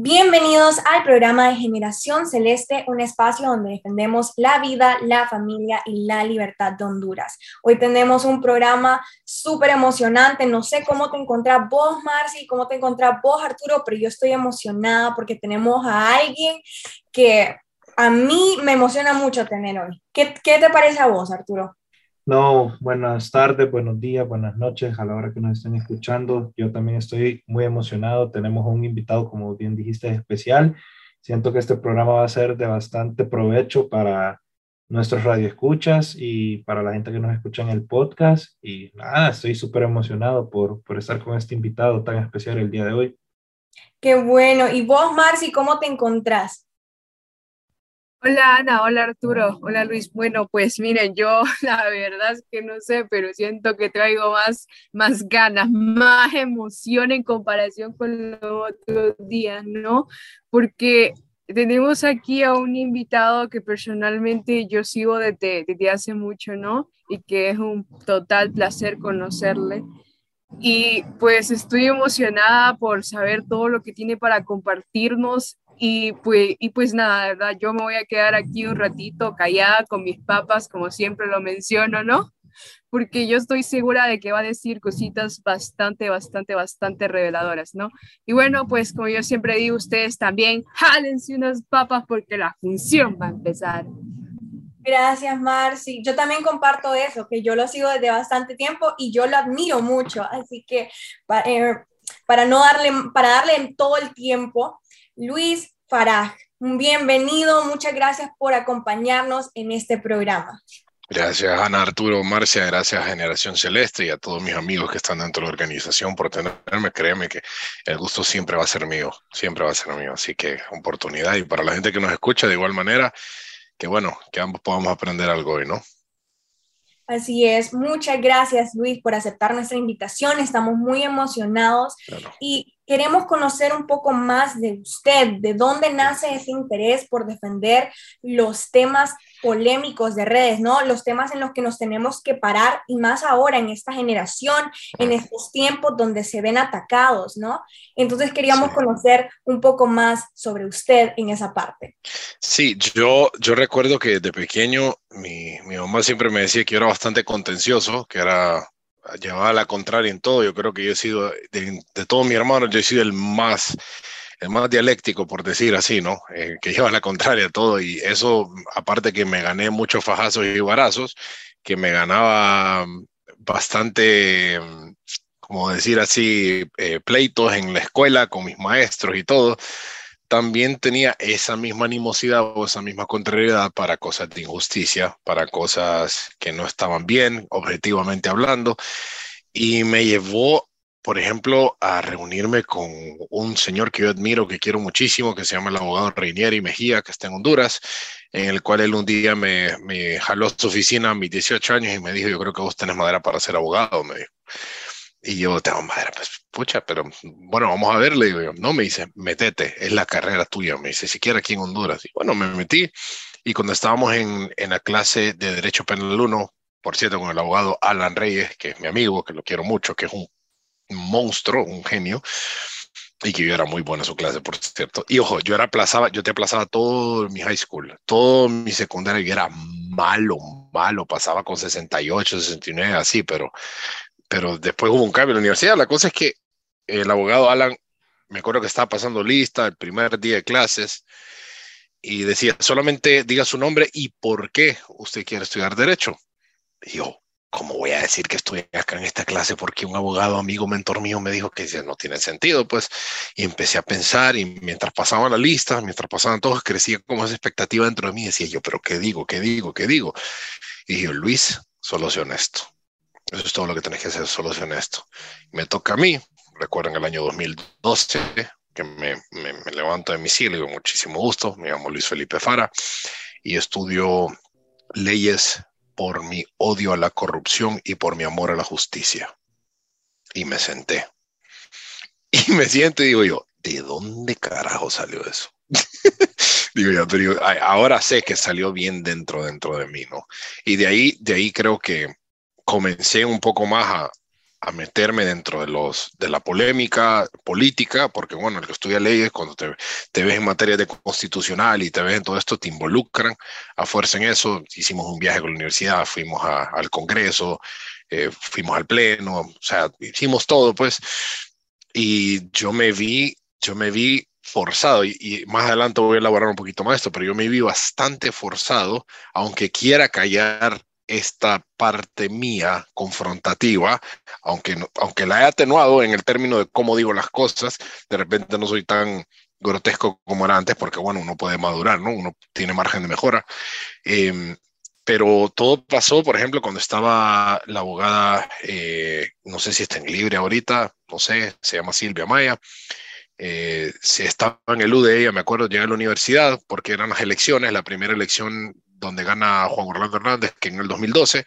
Bienvenidos al programa de Generación Celeste, un espacio donde defendemos la vida, la familia y la libertad de Honduras. Hoy tenemos un programa súper emocionante. No sé cómo te encontrás vos, Marci, cómo te encontrás vos, Arturo, pero yo estoy emocionada porque tenemos a alguien que a mí me emociona mucho tener hoy. ¿Qué, qué te parece a vos, Arturo? No, buenas tardes, buenos días, buenas noches a la hora que nos estén escuchando. Yo también estoy muy emocionado. Tenemos un invitado, como bien dijiste, especial. Siento que este programa va a ser de bastante provecho para nuestros radioescuchas y para la gente que nos escucha en el podcast. Y nada, estoy súper emocionado por, por estar con este invitado tan especial el día de hoy. Qué bueno. ¿Y vos, Marci, cómo te encontrás? Hola Ana, hola Arturo, hola Luis. Bueno, pues miren, yo la verdad es que no sé, pero siento que traigo más, más ganas, más emoción en comparación con los otros días, ¿no? Porque tenemos aquí a un invitado que personalmente yo sigo desde, desde hace mucho, ¿no? Y que es un total placer conocerle. Y pues estoy emocionada por saber todo lo que tiene para compartirnos y pues, y pues nada, ¿verdad? Yo me voy a quedar aquí un ratito callada con mis papas, como siempre lo menciono, ¿no? Porque yo estoy segura de que va a decir cositas bastante, bastante, bastante reveladoras, ¿no? Y bueno, pues como yo siempre digo, ustedes también, jálense unas papas porque la función va a empezar. Gracias, Marci. Yo también comparto eso, que yo lo sigo desde bastante tiempo y yo lo admiro mucho. Así que eh, para no darle, para darle todo el tiempo, Luis Faraj. Bienvenido, muchas gracias por acompañarnos en este programa. Gracias, Ana Arturo, Marcia, gracias a Generación Celeste y a todos mis amigos que están dentro de la organización por tenerme. Créeme que el gusto siempre va a ser mío, siempre va a ser mío. Así que oportunidad y para la gente que nos escucha de igual manera, que bueno, que ambos podamos aprender algo hoy, ¿no? Así es, muchas gracias Luis por aceptar nuestra invitación, estamos muy emocionados y queremos conocer un poco más de usted, de dónde nace ese interés por defender los temas polémicos de redes, ¿no? Los temas en los que nos tenemos que parar y más ahora en esta generación, en estos tiempos donde se ven atacados, ¿no? Entonces queríamos conocer un poco más sobre usted en esa parte. Sí, yo, yo recuerdo que de pequeño mi, mi mamá siempre me decía que yo era bastante contencioso, que era llevaba la contraria en todo. Yo creo que yo he sido, de, de todos mis hermanos, yo he sido el más, el más dialéctico, por decir así, ¿no? Eh, que lleva la contraria a todo. Y eso, aparte que me gané muchos fajazos y barazos, que me ganaba bastante, como decir así, eh, pleitos en la escuela con mis maestros y todo también tenía esa misma animosidad o esa misma contrariedad para cosas de injusticia, para cosas que no estaban bien, objetivamente hablando, y me llevó, por ejemplo, a reunirme con un señor que yo admiro, que quiero muchísimo, que se llama el abogado Reinieri Mejía, que está en Honduras, en el cual él un día me, jaló a su oficina a mis 18 años y me dijo, yo creo que vos tenés madera para ser abogado, me dijo. Y yo, tengo madera, pues pucha, pero bueno, vamos a ver, le digo yo. No, me dice, metete, es la carrera tuya. Me dice, siquiera aquí en Honduras. Y bueno, me metí. Y cuando estábamos en, en la clase de Derecho Penal 1, por cierto, con el abogado Alan Reyes, que es mi amigo, que lo quiero mucho, que es un monstruo, un genio, y que yo era muy bueno en su clase, por cierto. Y ojo, yo era aplazaba, yo te aplazaba todo mi high school, todo mi secundaria, era malo, malo, pasaba con 68, 69, así, pero pero después hubo un cambio en la universidad. La cosa es que el abogado Alan, me acuerdo que estaba pasando lista el primer día de clases y decía, solamente diga su nombre y por qué usted quiere estudiar derecho. Y yo, ¿cómo voy a decir que estoy acá en esta clase porque un abogado amigo, mentor mío, me dijo que no tiene sentido? Pues, y empecé a pensar y mientras pasaban la lista, mientras pasaban todos, crecía como esa expectativa dentro de mí. Decía yo, pero ¿qué digo? ¿Qué digo? ¿Qué digo? Y yo, Luis, solo sé honesto. Eso es todo lo que tenés que hacer, solo ser honesto. Me toca a mí, recuerden el año 2012, que me, levanto de mi siglo, con muchísimo gusto, me llamo Luis Felipe Fara y estudio leyes por mi odio a la corrupción y por mi amor a la justicia. Y me senté. Y me siento y digo yo, ¿de dónde carajo salió eso? digo yo, pero ahora sé que salió bien dentro, dentro de mí, ¿no? Y de ahí, de ahí creo que comencé un poco más a, a meterme dentro de, los, de la polémica política, porque bueno, el que estudia leyes, cuando te, te, ves en materia de constitucional y te ves en todo esto, te involucran a fuerza en eso. Hicimos un viaje con la universidad, fuimos a, al Congreso, eh, fuimos al Pleno, o sea, hicimos todo, pues. Y yo me vi, yo me vi forzado, y, y, más adelante voy a elaborar un poquito más esto, pero yo me vi bastante forzado, aunque quiera callar esta parte mía confrontativa, aunque, aunque la he atenuado en el término de cómo digo las cosas, de repente no soy tan grotesco como era antes, porque bueno, uno puede madurar, ¿no? Uno tiene margen de mejora. Eh, pero todo pasó, por ejemplo, cuando estaba la abogada, eh, no sé si está en libre ahorita, no sé, se llama Silvia Maya, eh, se estaba en el UDE, me acuerdo, llegué a la universidad porque eran las elecciones, la primera elección donde gana Juan Orlando Hernández, que en el 2012,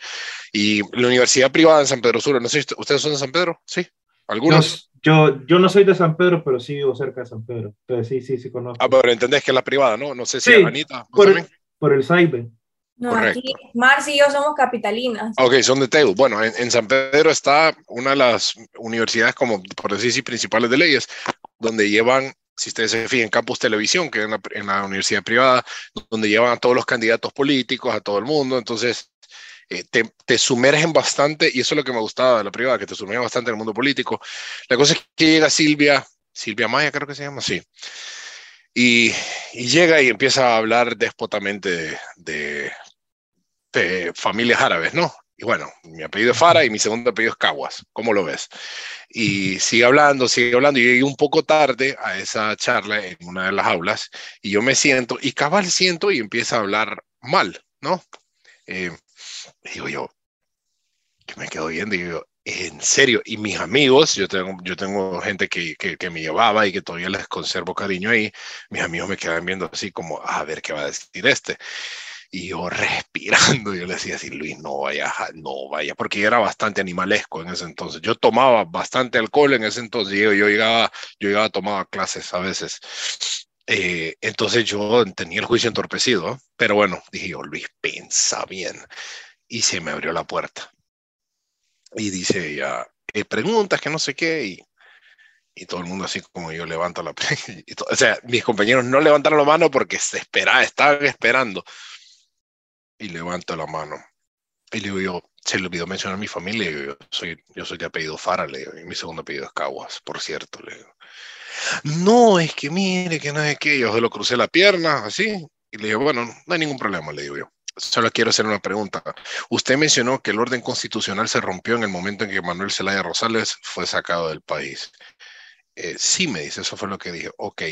y la universidad privada en San Pedro Sur, no sé, ¿ustedes son de San Pedro? Sí, algunos. Yo, yo no soy de San Pedro, pero sí vivo cerca de San Pedro. Entonces sí, sí, sí conozco. Ah, pero entendés que es la privada, ¿no? No sé si sí, Anita. Por, el, por el Saibe. No, Correcto. aquí Marci y yo somos capitalinas. Ok, son de TEU. Bueno, en, en, San Pedro está una de las universidades, como por decir así, principales de leyes, donde llevan, si ustedes se fijan, Campus Televisión, que es en la, universidad privada, donde llevan a todos los candidatos políticos, a todo el mundo. Entonces, eh, te, sumergen bastante, y eso es lo que me gustaba de la privada, que te sumergen bastante en el mundo político. La cosa es que llega Silvia, Silvia Maya creo que se llama así, y, llega y empieza a hablar despotamente de, de, de, familias árabes, ¿no? Y bueno, mi apellido es Fara y mi segundo apellido es Caguas, ¿cómo lo ves? Y sigue hablando, sigue hablando, y llegué un poco tarde a esa charla en una de las aulas, y yo me siento, y cabal siento y empieza a hablar mal, ¿no? Eh, digo yo, que me quedo viendo y digo, en serio, y mis amigos, yo tengo, yo tengo gente que, que, que, me llevaba y que todavía les conservo cariño ahí, mis amigos me quedan viendo así como, a ver qué va a decir este. Y yo respirando, yo le decía así, Luis, no vaya, no vaya, porque yo era bastante animalesco en ese entonces. Yo tomaba bastante alcohol en ese entonces, yo, yo llegaba, yo llegaba, tomaba clases a veces. Eh, entonces yo tenía el juicio entorpecido, pero bueno, dije yo, Luis, pensa bien y se me abrió la puerta. Y dice ella, eh, preguntas que no sé qué, y, y, todo el mundo así como yo levanta la O sea, mis compañeros no levantaron la mano porque se esperaba, estaban esperando. Y levanto la mano. Y le digo yo, se le olvidó mencionar a mi familia, yo soy, yo soy de apellido Fara, le digo, y mi segundo apellido es Caguas, por cierto. No, es que mire, que no es que yo se lo crucé la pierna, así, y le digo, bueno, no hay ningún problema, le digo yo solo quiero hacer una pregunta. Usted mencionó que el orden constitucional se rompió en el momento en que Manuel Zelaya Rosales fue sacado del país. Eh, sí, me dice, eso fue lo que dije. Ok,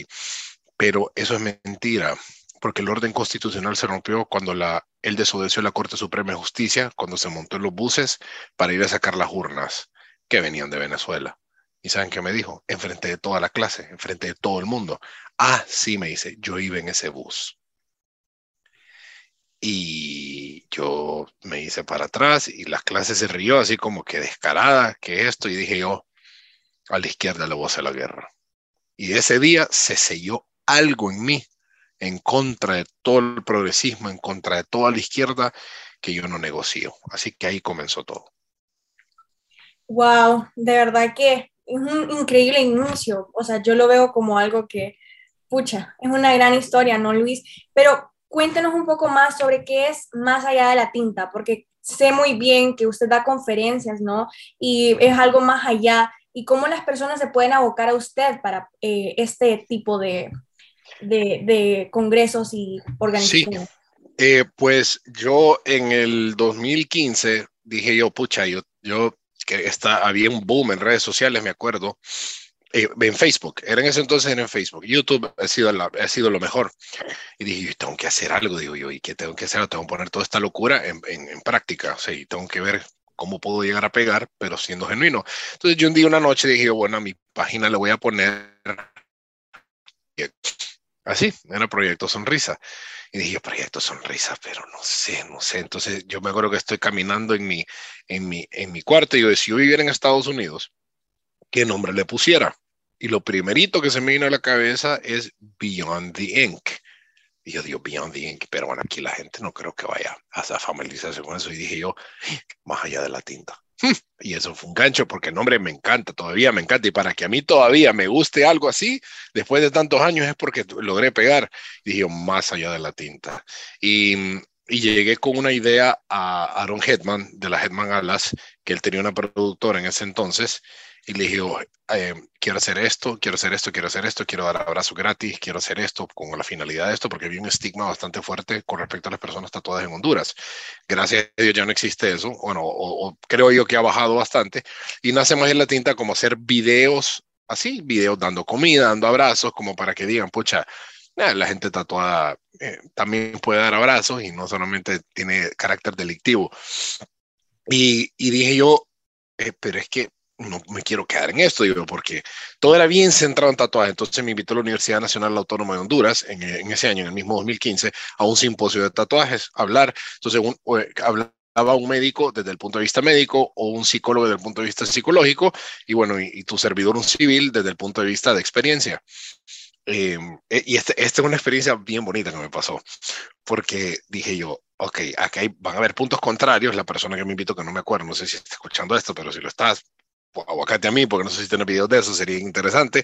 pero eso es mentira, porque el orden constitucional se rompió cuando la, él desobedeció la Corte Suprema de Justicia, cuando se montó en los buses para ir a sacar las urnas que venían de Venezuela. ¿Y saben qué me dijo? Enfrente de toda la clase, enfrente de todo el mundo. Ah, sí, me dice, yo iba en ese bus. Y yo me hice para atrás y las clases se rió así como que descarada, que esto, y dije yo, a la izquierda le voy a hacer la guerra. Y ese día se selló algo en mí en contra de todo el progresismo, en contra de toda la izquierda, que yo no negocio. Así que ahí comenzó todo. Wow, de verdad que es un increíble inicio. O sea, yo lo veo como algo que, pucha, es una gran historia, ¿no, Luis? Pero cuéntenos un poco más sobre qué es más allá de la tinta, porque sé muy bien que usted da conferencias, ¿no? Y es algo más allá. ¿Y cómo las personas se pueden abocar a usted para eh, este tipo de, de, de, congresos y organizaciones? Sí, eh, pues yo en el 2015 dije yo, pucha, yo, yo que está, había un boom en redes sociales, me acuerdo, eh, en Facebook, era en ese entonces en Facebook, YouTube ha sido, la, ha sido lo mejor. Y dije, yo tengo que hacer algo, digo yo, ¿y qué tengo que hacer? Tengo que poner toda esta locura en, en, en práctica, o sea, y tengo que ver cómo puedo llegar a pegar, pero siendo genuino. Entonces yo un día, una noche dije, bueno, a mi página le voy a poner así, era Proyecto Sonrisa. Y dije, proyecto sonrisa, pero no sé, no sé. Entonces yo me acuerdo que estoy caminando en mi, en mi, en mi cuarto y yo decía, si yo viviera en Estados Unidos, ¿qué nombre le pusiera? Y lo primerito que se me vino a la cabeza es Beyond the Ink. Y yo digo, Beyond the Ink, pero bueno, aquí la gente no creo que vaya a familiarizarse con eso. Y dije yo, más allá de la tinta. Y eso fue un gancho porque el nombre me encanta, todavía me encanta. Y para que a mí todavía me guste algo así, después de tantos años, es porque logré pegar. Y dije, más allá de la tinta. Y, y llegué con una idea a Aaron Hetman, de la Hetman Alas, que él tenía una productora en ese entonces y le dije, eh, quiero hacer esto, quiero hacer esto, quiero hacer esto, quiero dar abrazo gratis, quiero hacer esto con la finalidad de esto, porque había un estigma bastante fuerte con respecto a las personas tatuadas en Honduras. Gracias a Dios ya no existe eso, bueno, o, creo yo que ha bajado bastante, y nace más en la tinta como hacer videos así, videos dando comida, dando abrazos, como para que digan, pucha, eh, la gente tatuada eh, también puede dar abrazos y no solamente tiene carácter delictivo. Y, y dije yo, pero es que no me quiero quedar en esto, digo, porque todo era bien centrado en tatuajes. Entonces me invitó a la Universidad Nacional Autónoma de Honduras en, en ese año, en el mismo 2015, a un simposio de tatuajes, a hablar. Entonces un, hablaba un médico desde el punto de vista médico o un psicólogo desde el punto de vista psicológico y bueno, y, tu servidor un civil desde el punto de vista de experiencia. Em, e, y esta este es una experiencia bien bonita que me pasó, porque dije yo, ok, aquí van a haber puntos contrarios. La persona que me invitó, que no me acuerdo, no sé si está escuchando esto, pero si lo estás, aguacate a mí, porque no sé si tiene videos de eso, sería interesante.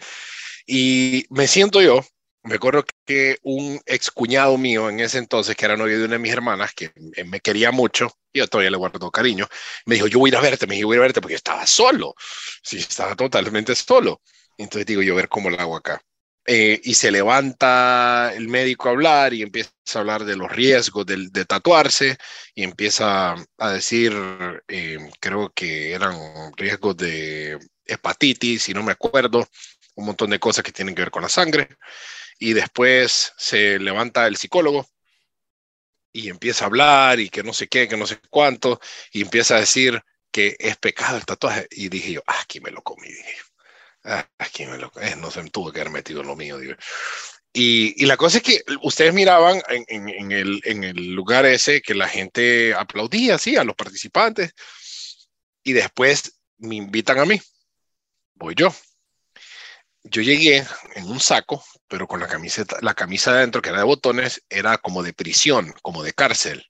Y me siento yo, me acuerdo que un ex cuñado mío en ese entonces, que era novio de una de mis hermanas, que me quería mucho, y yo todavía le guardo cariño, me dijo, yo voy a ir a verte, me dijo, voy a ir a verte, porque yo estaba solo, sí, estaba totalmente solo. Entonces digo, yo ver cómo lo hago acá. Eh, y se levanta el médico a hablar y empieza a hablar de los riesgos de, tatuarse y empieza a decir, eh, creo que eran riesgos de hepatitis, si no me acuerdo, un montón de cosas que tienen que ver con la sangre. Y después se levanta el psicólogo y empieza a hablar y que no sé qué, que no sé cuánto, y empieza a decir que es pecado el tatuaje. Y dije yo, ah, aquí me lo comí, dije Ah, aquí me lo, eh, no se me tuvo que haber metido en lo mío. Y, y, la cosa es que ustedes miraban en, en, el, en, el, lugar ese que la gente aplaudía, sí, a los participantes. Y después me invitan a mí. Voy yo. Yo llegué en un saco, pero con la camiseta, la camisa de adentro, que era de botones, era como de prisión, como de cárcel.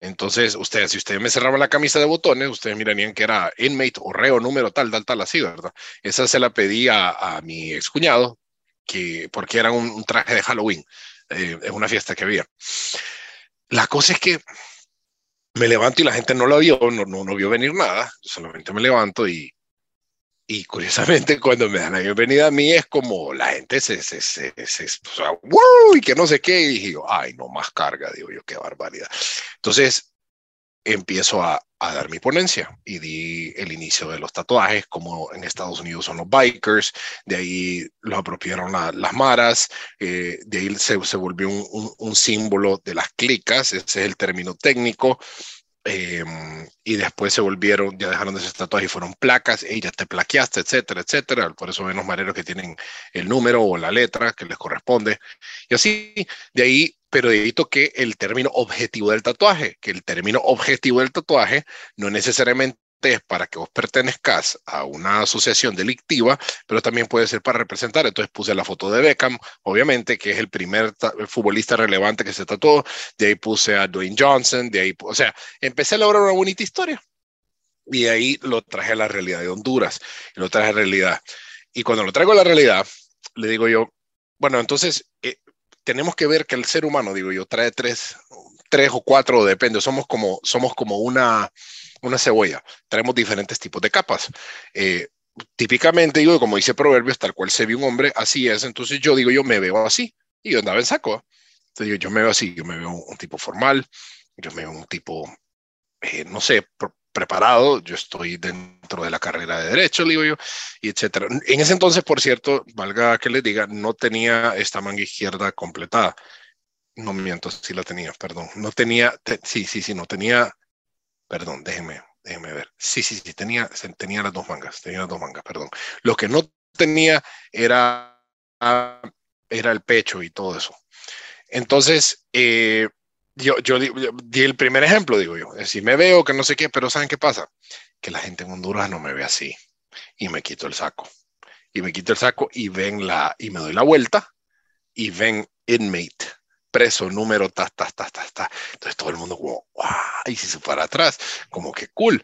Entonces, ustedes, si ustedes me cerraban la camisa de botones, ustedes mirarían que era inmate o reo número tal, tal, tal, así, ¿verdad? Esa se la pedí a, mi excuñado, que, porque era un, traje de Halloween, eh, en una fiesta que había. La cosa es que me levanto y la gente no lo vio, no, no, no vio venir nada, solamente me levanto y, y curiosamente, cuando me dan la bienvenida a mí, es como la gente se, se, se, se o sea, ¡wow! y que no sé qué. Y dije ay, no más carga, digo yo, qué barbaridad. Entonces, empiezo a, a, dar mi ponencia y di el inicio de los tatuajes, como en Estados Unidos son los bikers, de ahí los apropiaron las maras, eh, de ahí se, se volvió un, un, un, símbolo de las clicas, ese es el término técnico, Em, y después se volvieron, ya dejaron de ser tatuajes y fueron placas, y ya te plaqueaste, etcétera, etcétera. Por eso ven los mareros que tienen el número o la letra que les corresponde. Y así, de ahí, pero de ahí toqué el término objetivo del tatuaje, que el término objetivo del tatuaje no necesariamente es para que vos pertenezcas a una asociación delictiva, pero también puede ser para representar. Entonces puse la foto de Beckham, obviamente, que es el primer futbolista relevante que se tatuó. De ahí puse a Dwayne Johnson, de ahí, o sea, empecé a lograr una bonita historia. Y de ahí lo traje a la realidad de Honduras, y lo traje a la realidad. Y cuando lo traigo a la realidad, le digo yo, bueno, entonces eh, tenemos que ver que el ser humano, digo yo, trae tres, tres o cuatro, depende, somos como, somos como una, una cebolla. Traemos diferentes tipos de capas. Eh, típicamente, digo, como dice Proverbios, tal cual se ve un hombre, así es. Entonces yo digo, yo me veo así. Y yo andaba en saco. Entonces yo, yo me veo así, yo me veo un, tipo formal, yo me veo un tipo, eh, no sé, preparado, yo estoy dentro de la carrera de derecho, digo yo, y etcétera. En ese entonces, por cierto, valga que les diga, no tenía esta manga izquierda completada. No miento, sí la tenía, perdón. No tenía, sí, sí, sí, no tenía Perdón, déjenme, déjenme ver. Sí, sí, sí, tenía, tenía las dos mangas, tenía las dos mangas, perdón. Lo que no tenía era, era el pecho y todo eso. Entonces, eh, yo, yo, di el primer ejemplo, digo yo. Si me veo que no sé qué, pero ¿saben qué pasa? Que la gente en Honduras no me ve así. Y me quito el saco. Y me quito el saco y ven la, y me doy la vuelta y ven inmate, preso número ta, ta, ta, ta, ta. Entonces todo el mundo como, wow, y si se para atrás, como que cool.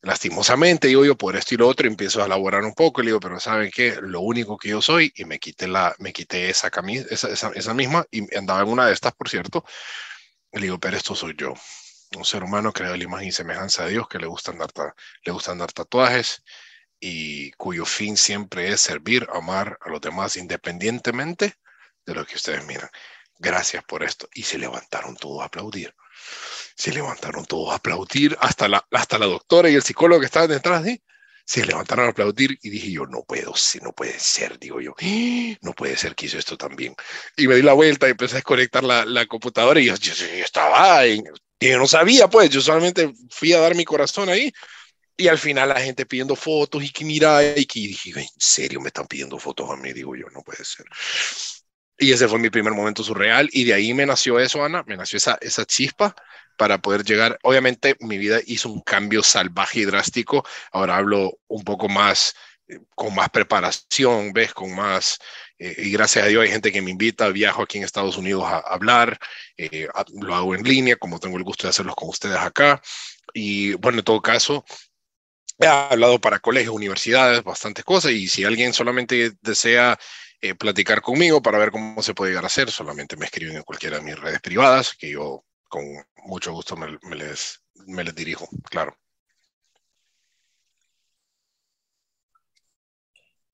Lastimosamente, digo yo, por esto y lo otro, empiezo a elaborar un poco le digo, pero ¿saben qué? Lo único que yo soy, y me quité, la, me quité esa camisa, esa, esa, esa misma, y andaba en una de estas, por cierto, le digo, pero esto soy yo, un ser humano creado la imagen y semejanza de Dios que le gusta andar, le gusta andar tatuajes y cuyo fin siempre es servir, amar a los demás independientemente de lo que ustedes miran. Gracias por esto. Y se levantaron todos a aplaudir. Se levantaron todos a aplaudir, hasta la, hasta la doctora y el psicólogo que estaban detrás de se levantaron a aplaudir y dije yo, no puedo, no puede ser, digo yo, no puede ser que hizo esto también. Y me di la vuelta y empecé a desconectar la, computadora y yo, yo, estaba, en, y yo no sabía, pues, yo solamente fui a dar mi corazón ahí. Y al final la gente pidiendo fotos y que mira, y que dije, en serio me están pidiendo fotos a mí, digo yo, no puede ser. Y ese fue mi primer momento surreal y de ahí me nació eso, Ana, me nació esa, esa chispa para poder llegar. Obviamente mi vida hizo un cambio salvaje y drástico. Ahora hablo un poco más, eh, con más preparación, ¿ves? Con más, eh, y gracias a Dios hay gente que me invita, viajo aquí en Estados Unidos a, hablar, eh, lo hago en línea, como tengo el gusto de hacerlo con ustedes acá. Y bueno, en todo caso, he hablado para colegios, universidades, bastantes cosas, y si alguien solamente desea platicar conmigo para ver cómo se puede llegar a hacer, solamente me escriben en cualquiera de mis redes privadas, que yo con mucho gusto me, les, me les dirijo, claro.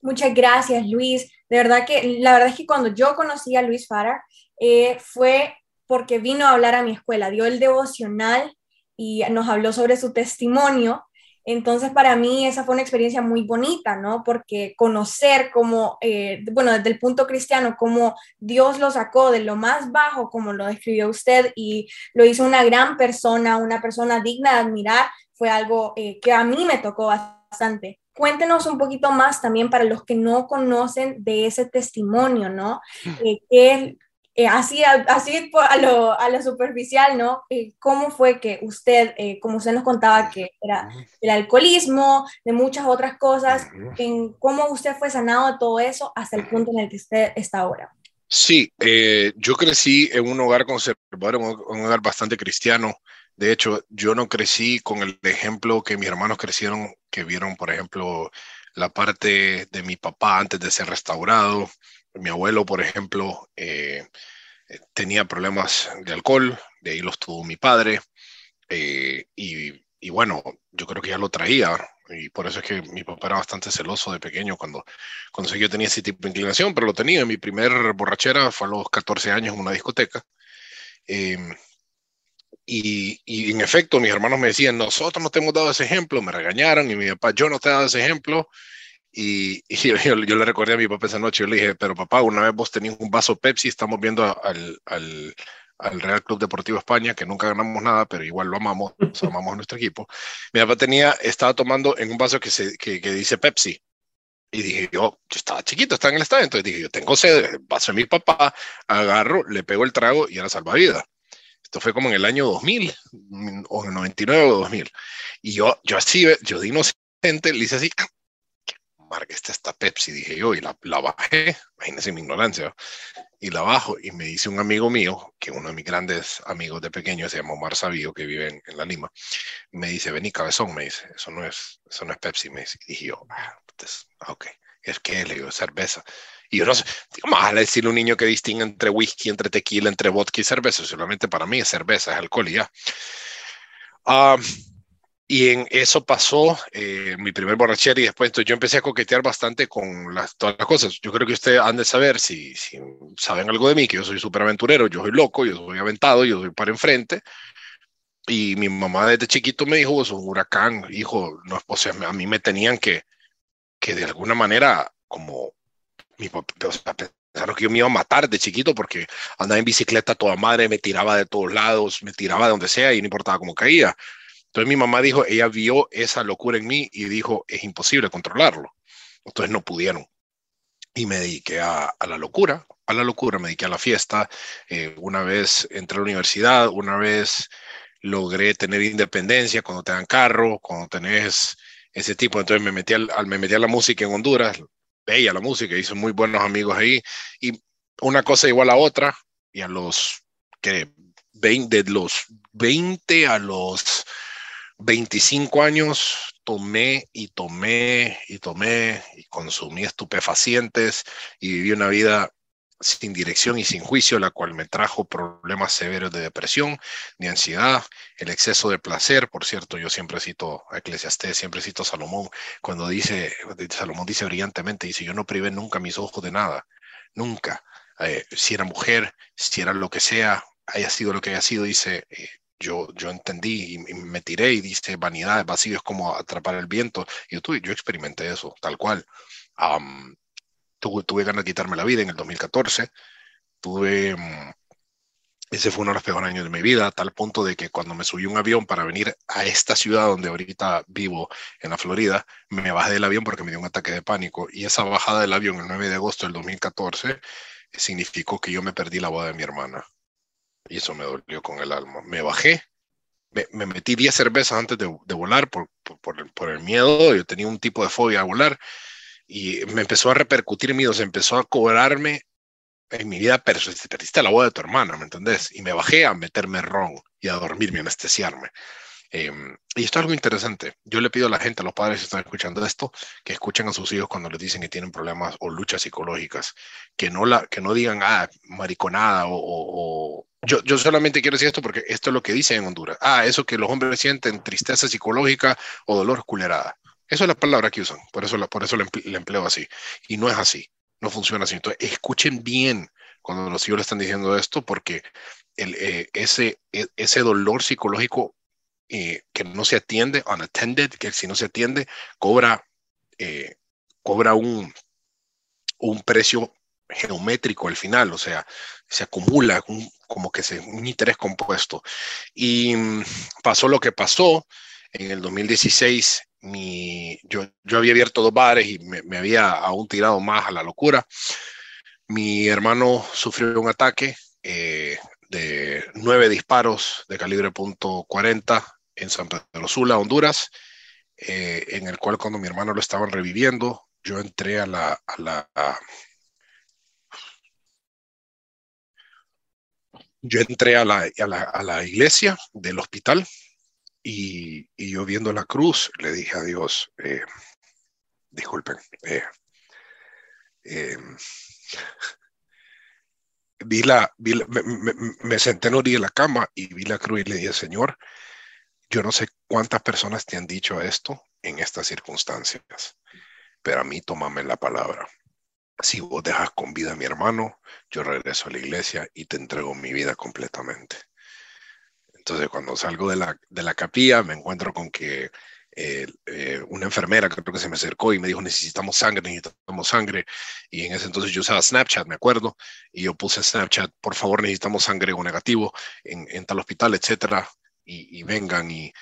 Muchas gracias, Luis. De verdad que, la verdad es que cuando yo conocí a Luis Fara, eh, fue porque vino a hablar a mi escuela, dio el devocional y nos habló sobre su testimonio entonces, para mí esa fue una experiencia muy bonita, ¿no? Porque conocer cómo, eh, bueno, desde el punto cristiano, cómo Dios lo sacó de lo más bajo, como lo describió usted, y lo hizo una gran persona, una persona digna de admirar, fue algo eh, que a mí me tocó bastante. Cuéntenos un poquito más también para los que no conocen de ese testimonio, ¿no? Eh, ¿qué, eh, así, así a lo, a lo superficial, ¿no? Eh, ¿Cómo fue que usted, eh, como usted nos contaba, que era el alcoholismo, de muchas otras cosas, en cómo usted fue sanado de todo eso hasta el punto en el que usted está ahora? Sí, yo crecí en un hogar conservador, un, hogar bastante cristiano. De hecho, yo no crecí con el ejemplo que mis hermanos crecieron, que vieron, por ejemplo, la parte de mi papá antes de ser restaurado mi abuelo, por ejemplo, eh, tenía problemas de alcohol, de ahí los tuvo mi padre, eh, y, bueno, yo creo que ya lo traía, y por eso es que mi papá era bastante celoso de pequeño cuando, cuando yo tenía ese tipo de inclinación, pero lo tenía. Mi primer borrachera fue a los 14 años en una discoteca. Em, y, y, en efecto, mis hermanos me decían, nosotros no te hemos dado ese ejemplo, me regañaron y mi papá, yo no te he dado ese ejemplo. Y, yo, le recordé a mi papá esa noche, yo le dije, pero papá, una vez vos tenías un vaso Pepsi, estamos viendo al, al, al, Real Club Deportivo España, que nunca ganamos nada, pero igual lo amamos, amamos a nuestro equipo. Mi papá tenía, estaba tomando en un vaso que, se, que, que dice Pepsi. Y dije, yo, yo estaba chiquito, estaba en el estadio, entonces dije, yo tengo sed, vaso de mi papá, agarro, le pego el trago y era salvavidas. Esto fue como en el año 2000, o en el 99 o 2000. Y yo, yo así, yo de inocente, le hice así, marca está esta Pepsi, dije yo, y la, bajé, imagínense mi ignorancia, y la bajo, y me dice un amigo mío, que uno de mis grandes amigos de pequeño, se llama Omar Sabio, que vive en, La Lima, me dice, vení cabezón, me dice, eso no es, eso no es Pepsi, me dice, y dije yo, ah, pues, ok, es que le digo, cerveza, y yo no sé, más decirle a un niño que distingue entre whisky, entre tequila, entre vodka y cerveza, solamente para mí es cerveza, es alcohol y ya. Ah, y en eso pasó eh, mi primer borrachera y después entonces yo empecé a coquetear bastante con las, todas las cosas. Yo creo que ustedes han de saber, si, si saben algo de mí, que yo soy súper aventurero, yo soy loco, yo soy aventado, yo soy para enfrente. Y mi mamá desde chiquito me dijo, vos un huracán, hijo, no, o sea, a mí me tenían que, que de alguna manera, como, mi o sea, pensaron que yo me iba a matar de chiquito porque andaba en bicicleta toda madre, me tiraba de todos lados, me tiraba de donde sea y no importaba cómo caía. Entonces mi mamá dijo, ella vio esa locura en mí y dijo, es imposible controlarlo. Entonces no pudieron. y me dediqué a, la locura, a la locura, me dediqué a la fiesta. Eh, una vez entré a la universidad, una vez logré tener independencia cuando te dan carro, cuando tenés ese tipo. Entonces me metí, al, me metí a la música en Honduras, veía la música, hice muy buenos amigos ahí. Y una cosa igual a otra, y a los que 20, de los 20 a los 25 años tomé y tomé y tomé y consumí estupefacientes y viví una vida sin dirección y sin juicio, la cual me trajo problemas severos de depresión, de ansiedad, el exceso de placer. Por cierto, yo siempre cito a Eclesiastés, siempre cito a Salomón, cuando dice, Salomón dice brillantemente, dice, yo no privé nunca mis ojos de nada, nunca. Eh, si era mujer, si era lo que sea, haya sido lo que haya sido, dice, eh, yo, yo entendí y, me tiré y dice, vanidad, vacío es como atrapar el viento. Y yo, yo experimenté eso, tal cual tuve, tuve ganas de quitarme la vida en el 2014. Tuve, mm, ese fue uno de los peores años de mi vida, a tal punto de que cuando me subí un avión para venir a esta ciudad donde ahorita vivo, en la Florida, me bajé del avión porque me dio un ataque de pánico. Y esa bajada del avión el 9 de agosto del 2014 significó que yo me perdí la boda de mi hermana. Y eso me dolió con el alma. Me bajé, me, metí 10 cervezas antes de, volar por, por, por, el miedo. Yo tenía un tipo de fobia a volar y me empezó a repercutir miedo, empezó a cobrarme en mi vida, pero te perdiste la boda de tu hermana, ¿me entendés? Y me bajé a meterme ron y a dormirme, a anestesiarme. Em, y esto es algo interesante. Yo le pido a la gente, a los padres que están escuchando esto, que escuchen a sus hijos cuando les dicen que tienen problemas o luchas psicológicas, que no, la, que no digan, ah, mariconada o, Yo, yo solamente quiero decir esto porque esto es lo que dicen en Honduras. Ah, eso que los hombres sienten tristeza psicológica o dolor culerada. Eso es la palabra que usan, por eso, por eso le, empleo así. Y no es así, no funciona así. Entonces, escuchen bien cuando los hijos le están diciendo esto, porque el, eh, ese, e, ese dolor psicológico eh, que no se atiende, unattended, que si no se atiende, cobra, eh, cobra un, un precio geométrico al final, o sea, se acumula como que se, un interés compuesto. Y mm, pasó lo que pasó en el 2016 mi, yo, yo había abierto dos bares y me, había aún tirado más a la locura. Mi hermano sufrió un ataque eh, de nueve disparos de calibre .40 en San Pedro Sula, Honduras, eh, en el cual cuando mi hermano lo estaban reviviendo, yo entré a la, yo entré a la, a la, a iglesia del hospital y, yo viendo la cruz, le dije a Dios, eh, disculpen, eh, eh, vi la, me, senté en orilla de la cama y vi la cruz y le dije, Señor, yo no sé cuántas personas te han dicho esto en estas circunstancias, pero a mí tómame la palabra. Si vos dejas con vida a mi hermano, yo regreso a la iglesia y te entrego mi vida completamente. Entonces, cuando salgo de la, de la capilla, me encuentro con que eh, eh, una enfermera creo que se me acercó y me dijo, necesitamos sangre, necesitamos sangre. Y en ese entonces yo usaba Snapchat, me acuerdo, y yo puse Snapchat, por favor, necesitamos sangre o negativo en, en tal hospital, etcétera, y, vengan. Y,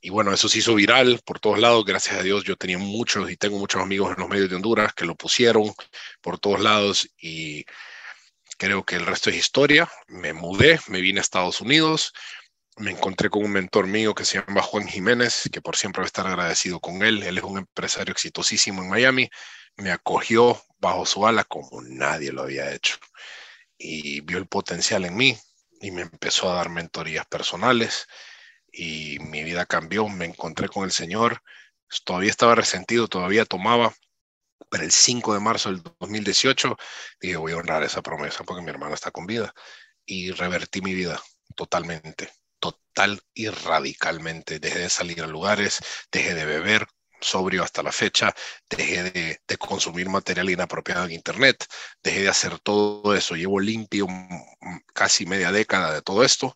y bueno, eso se hizo viral por todos lados, gracias a Dios. Yo tenía muchos y tengo muchos amigos en los medios de Honduras que lo pusieron por todos lados y creo que el resto es historia. Me mudé, me vine a Estados Unidos, me encontré con un mentor mío que se llama Juan Jiménez, que por siempre voy a estar agradecido con él. Él es un empresario exitosísimo en Miami. Me acogió bajo su ala como nadie lo había hecho. Y vio el potencial en mí y me empezó a dar mentorías personales y mi vida cambió. Me encontré con el Señor. Todavía estaba resentido, todavía tomaba. Pero el 5 de marzo del 2018 dije, voy a honrar esa promesa porque mi hermana está con vida. Y revertí mi vida totalmente total y radicalmente. Dejé de salir a lugares, dejé de beber sobrio hasta la fecha, dejé de, consumir material inapropiado en Internet, dejé de hacer todo eso. Llevo limpio casi media década de todo esto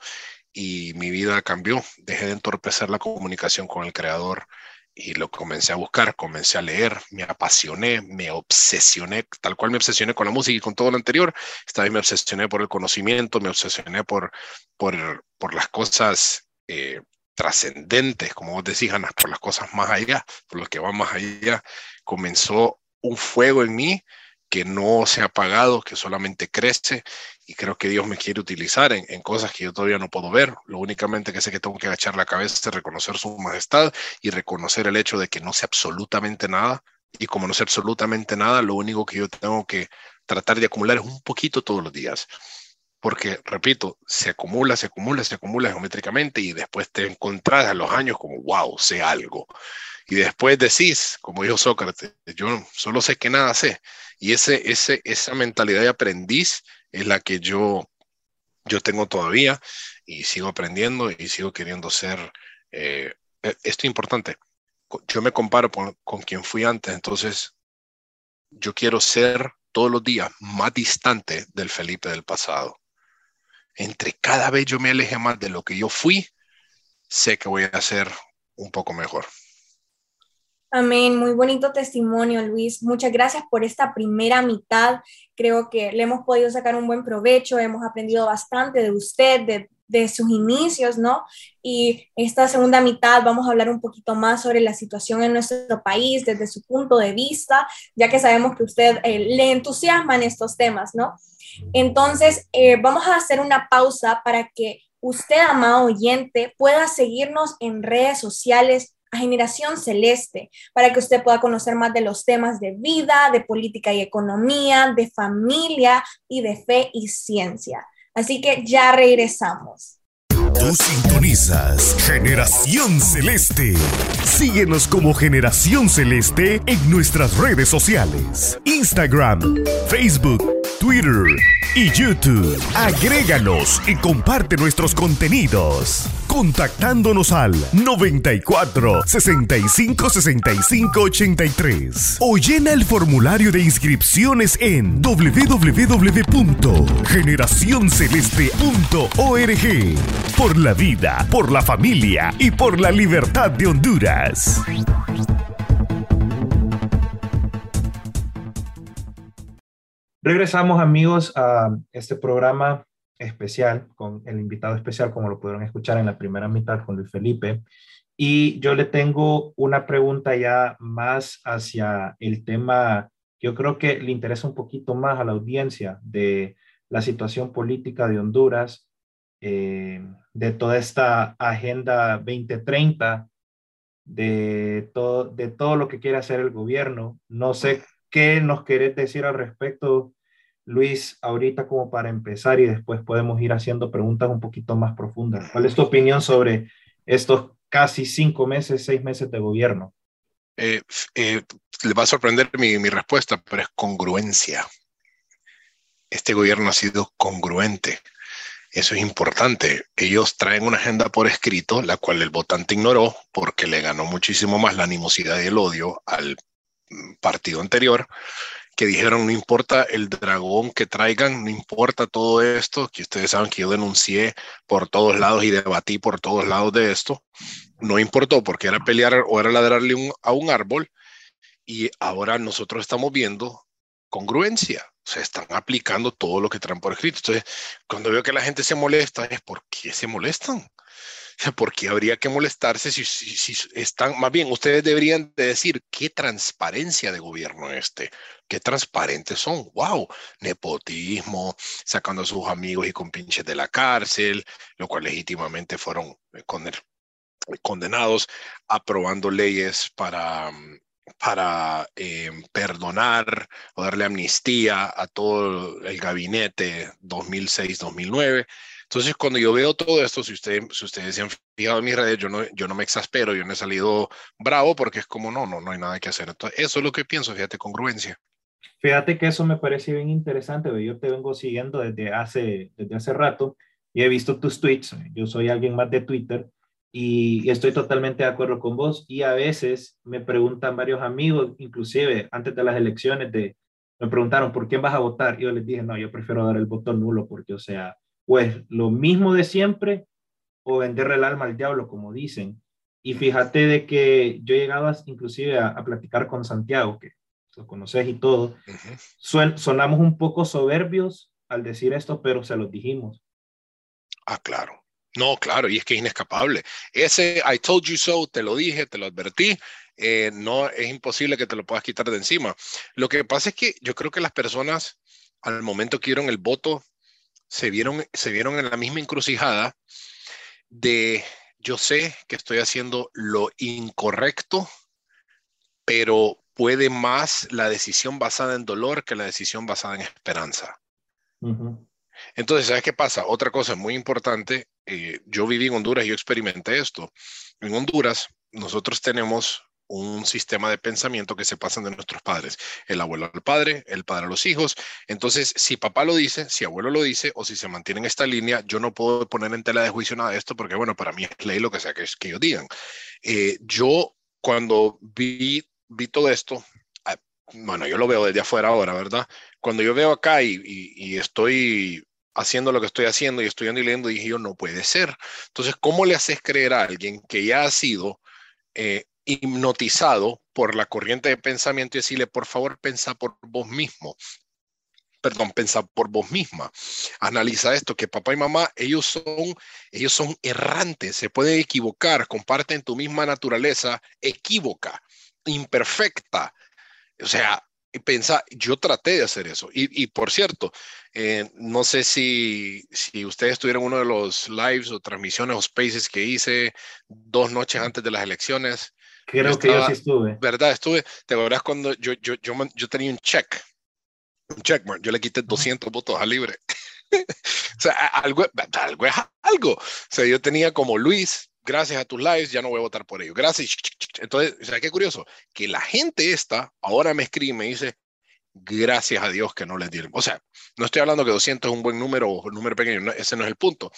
y mi vida cambió. Dejé de entorpecer la comunicación con el Creador y lo comencé a buscar, comencé a leer, me apasioné, me obsesioné, tal cual me obsesioné con la música y con todo lo anterior, esta vez me obsesioné por el conocimiento, me obsesioné por, por, por las cosas eh, trascendentes, como vos decís, Ana, por las cosas más allá, por lo que va más allá, comenzó un fuego en mí que no se ha apagado, que solamente crece y creo que Dios me quiere utilizar en, en, cosas que yo todavía no puedo ver. Lo únicamente que sé que tengo que agachar la cabeza reconocer su majestad y reconocer el hecho de que no sé absolutamente nada. Y como no sé absolutamente nada, lo único que yo tengo que tratar de acumular es un poquito todos los días. Porque, repito, se acumula, se acumula, se acumula geométricamente y después te encontrás a los años como, wow, sé algo. Y después decís, como dijo Sócrates, yo solo sé que nada sé. Y ese, ese, esa mentalidad de aprendiz es la que yo, yo tengo todavía y sigo aprendiendo y sigo queriendo ser. Eh, e, esto es importante. Yo me comparo con, con quien fui antes, entonces yo quiero ser todos los días más distante del Felipe del pasado. Entre cada vez yo me aleje más de lo que yo fui, sé que voy a ser un poco mejor. Amén, muy bonito testimonio, Luis. Muchas gracias por esta primera mitad. Creo que le hemos podido sacar un buen provecho, hemos aprendido bastante de usted, de, de sus inicios, ¿no? Y esta segunda mitad vamos a hablar un poquito más sobre la situación en nuestro país desde su punto de vista, ya que sabemos que usted eh, le entusiasman estos temas, ¿no? Entonces, eh, vamos a hacer una pausa para que usted, amado oyente, pueda seguirnos en redes sociales a Generación Celeste para que usted pueda conocer más de los temas de vida, de política y economía, de familia y de fe y ciencia. Así que ya regresamos. Tú sintonizas Generación Celeste. Síguenos como Generación Celeste en nuestras redes sociales. Instagram, Facebook, Twitter y YouTube. Agréganos y comparte nuestros contenidos contactándonos al 94 65 65 83 o llena el formulario de inscripciones en www.generacionceleste.org por la vida, por la familia y por la libertad de Honduras. Regresamos amigos a este programa especial, con el invitado especial, como lo pudieron escuchar en la primera mitad con Luis Felipe. Y yo le tengo una pregunta ya más hacia el tema, yo creo que le interesa un poquito más a la audiencia de la situación política de Honduras, eh, de toda esta agenda 2030, de todo, de todo lo que quiere hacer el gobierno. No sé qué nos querés decir al respecto, Luis, ahorita como para empezar y después podemos ir haciendo preguntas un poquito más profundas. ¿Cuál es tu opinión sobre estos casi cinco meses, seis meses de gobierno? Eh, eh, le va a sorprender mi, mi respuesta, pero es congruencia. Este gobierno ha sido congruente. Eso es importante. Ellos traen una agenda por escrito, la cual el votante ignoró porque le ganó muchísimo más la animosidad y el odio al mm, partido anterior que dijeron, no importa el dragón que traigan, no importa todo esto, que ustedes saben que yo denuncié por todos lados y debatí por todos lados de esto, no importó porque era pelear o era ladrarle a un árbol y ahora nosotros estamos viendo congruencia, se están aplicando todo lo que traen por escrito. Entonces, cuando veo que la gente se molesta, es ¿por qué se molestan? ¿por qué habría que molestarse si, están, más bien, ustedes deberían de decir, qué transparencia de gobierno este, qué transparentes son, wow, nepotismo, sacando a sus amigos y compinches de la cárcel, lo cual legítimamente fueron eh, condenados, aprobando leyes para, para eh, perdonar o darle amnistía a todo el gabinete 2006-2009 entonces, cuando yo veo todo esto, si, usted, si ustedes se han fijado en mis redes, yo no, yo no me exaspero, yo no he salido bravo porque es como, no, no, no hay nada que hacer. Entonces, eso es lo que pienso, fíjate, congruencia. Fíjate que eso me parece bien interesante, yo te vengo siguiendo desde hace, desde hace rato y he visto tus tweets, yo soy alguien más de Twitter y estoy totalmente de acuerdo con vos y a veces me preguntan varios amigos, inclusive antes de las elecciones, de, me preguntaron, ¿por quién vas a votar? Y yo les dije, no, yo prefiero dar el botón nulo porque, o sea, pues lo mismo de siempre o venderle el alma al diablo, como dicen. Y fíjate de que yo he llegado inclusive a, platicar con Santiago, que lo conoces y todo. sonamos un poco soberbios al decir esto, pero se los dijimos. Ah, claro. No, claro, y es que es inescapable. Ese I told you so, te lo dije, te lo advertí, eh, no es imposible que te lo puedas quitar de encima. Lo que pasa es que yo creo que las personas al momento que dieron el voto se vieron, se vieron en la misma encrucijada de yo sé que estoy haciendo lo incorrecto, pero puede más la decisión basada en dolor que la decisión basada en esperanza. Entonces, ¿sabes qué pasa? Otra cosa muy importante, eh, yo viví en Honduras y yo experimenté esto. En Honduras, nosotros tenemos un sistema de pensamiento que se pasan de nuestros padres. El abuelo al padre, el padre a los hijos. Entonces, si papá lo dice, si abuelo lo dice, o si se mantiene en esta línea, yo no puedo poner en tela de juicio nada de esto porque, bueno, para mí es ley lo que sea que, que ellos digan. Eh, yo, cuando vi, vi todo esto, ah, bueno, yo lo veo desde afuera ahora, ¿verdad? Cuando yo veo acá y, y, estoy haciendo lo que estoy haciendo y estudiando y leyendo, dije yo, no puede ser. Entonces, ¿cómo le haces creer a alguien que ya ha sido eh, hipnotizado por la corriente de pensamiento y decirle, por favor, pensa por vos mismo. Perdón, pensa por vos misma. Analiza esto, que papá y mamá, ellos son, ellos son errantes, se pueden equivocar, comparten tu misma naturaleza, equívoca, imperfecta. O sea, pensa, yo traté de hacer eso. Y, por cierto, eh, no sé si, si ustedes tuvieron uno de los lives o transmisiones o spaces que hice dos noches antes de las elecciones. Creo que yo sí estuve. ¿Verdad? Estuve. ¿Te acuerdas cuando yo, yo, yo, yo tenía un check? Un checkmark. Yo le quité 200 votos a libre. o sea, algo, algo es algo. O sea, yo tenía como Luis, gracias a tus lives, ya no voy a votar por ellos. Gracias. Entonces, o sea, qué curioso, que la gente esta ahora me escribe y me dice, gracias a Dios que no les dieron. O sea, no estoy hablando que 200 es un buen número o un número pequeño, ese no es el punto.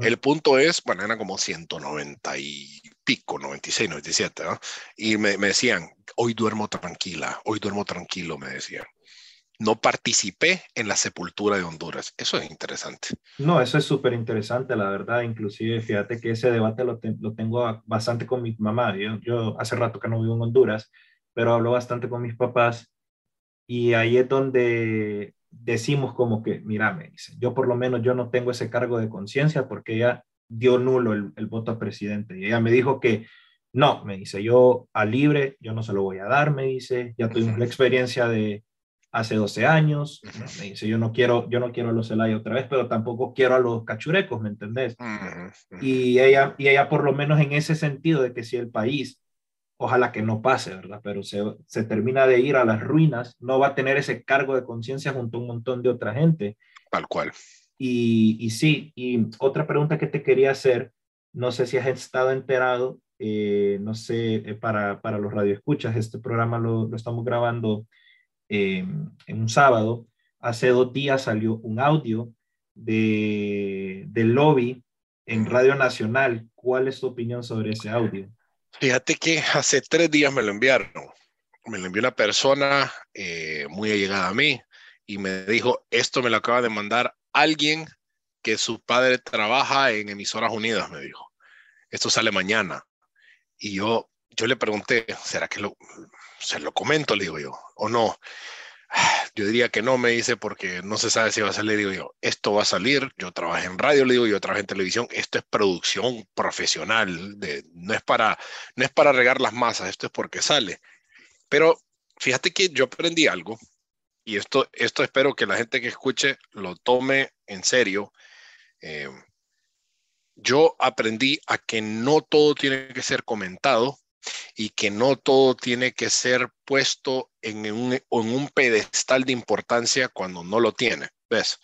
El punto es, bueno, eran como 190 y pico, 96, 97, ¿no? Y me, me decían, hoy duermo tranquila, hoy duermo tranquilo, me decían. No participé en la sepultura de Honduras. Eso es interesante. No, eso es súper interesante, la verdad. Inclusive, fíjate que ese debate lo, lo tengo bastante con mi mamá. Yo, yo hace rato que no vivo en Honduras, pero hablo bastante con mis papás y ahí es donde decimos como que, mira, me dice, yo por lo menos yo no tengo ese cargo de conciencia porque ella dio nulo el, voto a presidente. Y ella me dijo que no, me dice, yo a libre, yo no se lo voy a dar, me dice, ya tuvimos la experiencia de hace 12 años, me dice, yo no quiero, yo no quiero a los Zelaya otra vez, pero tampoco quiero a los cachurecos, ¿me entendés? Y ella, y ella por lo menos en ese sentido de que si el país ojalá que no pase, ¿verdad? Pero se, se, termina de ir a las ruinas, no va a tener ese cargo de conciencia junto a un montón de otra gente. Tal cual. Y, y, sí, y otra pregunta que te quería hacer, no sé si has estado enterado, eh, no sé, eh, para, para los radioescuchas, este programa lo, lo estamos grabando eh, en un sábado. Hace dos días salió un audio de, del lobby en Radio Nacional. ¿Cuál es tu opinión sobre ese audio? Fíjate que hace tres días me lo enviaron. Me lo envió una persona eh, muy allegada a mí y me dijo, esto me lo acaba de mandar alguien que su padre trabaja en Emisoras Unidas, me dijo. Esto sale mañana. Y yo, yo le pregunté, ¿será que lo, se lo comento? Le digo yo, o no. Yo diría que no, me dice, porque no se sabe si va a salir. Digo yo, esto va a salir. Yo trabajé en radio, le digo, yo trabajé en televisión. Esto es producción profesional. De, no, es para, no es para regar las masas, esto es porque sale. Pero fíjate que yo aprendí algo y esto, esto espero que la gente que escuche lo tome en serio. Eh, yo aprendí a que no todo tiene que ser comentado y que no todo tiene que ser puesto en un, en un pedestal de importancia cuando no lo tiene. ¿Ves?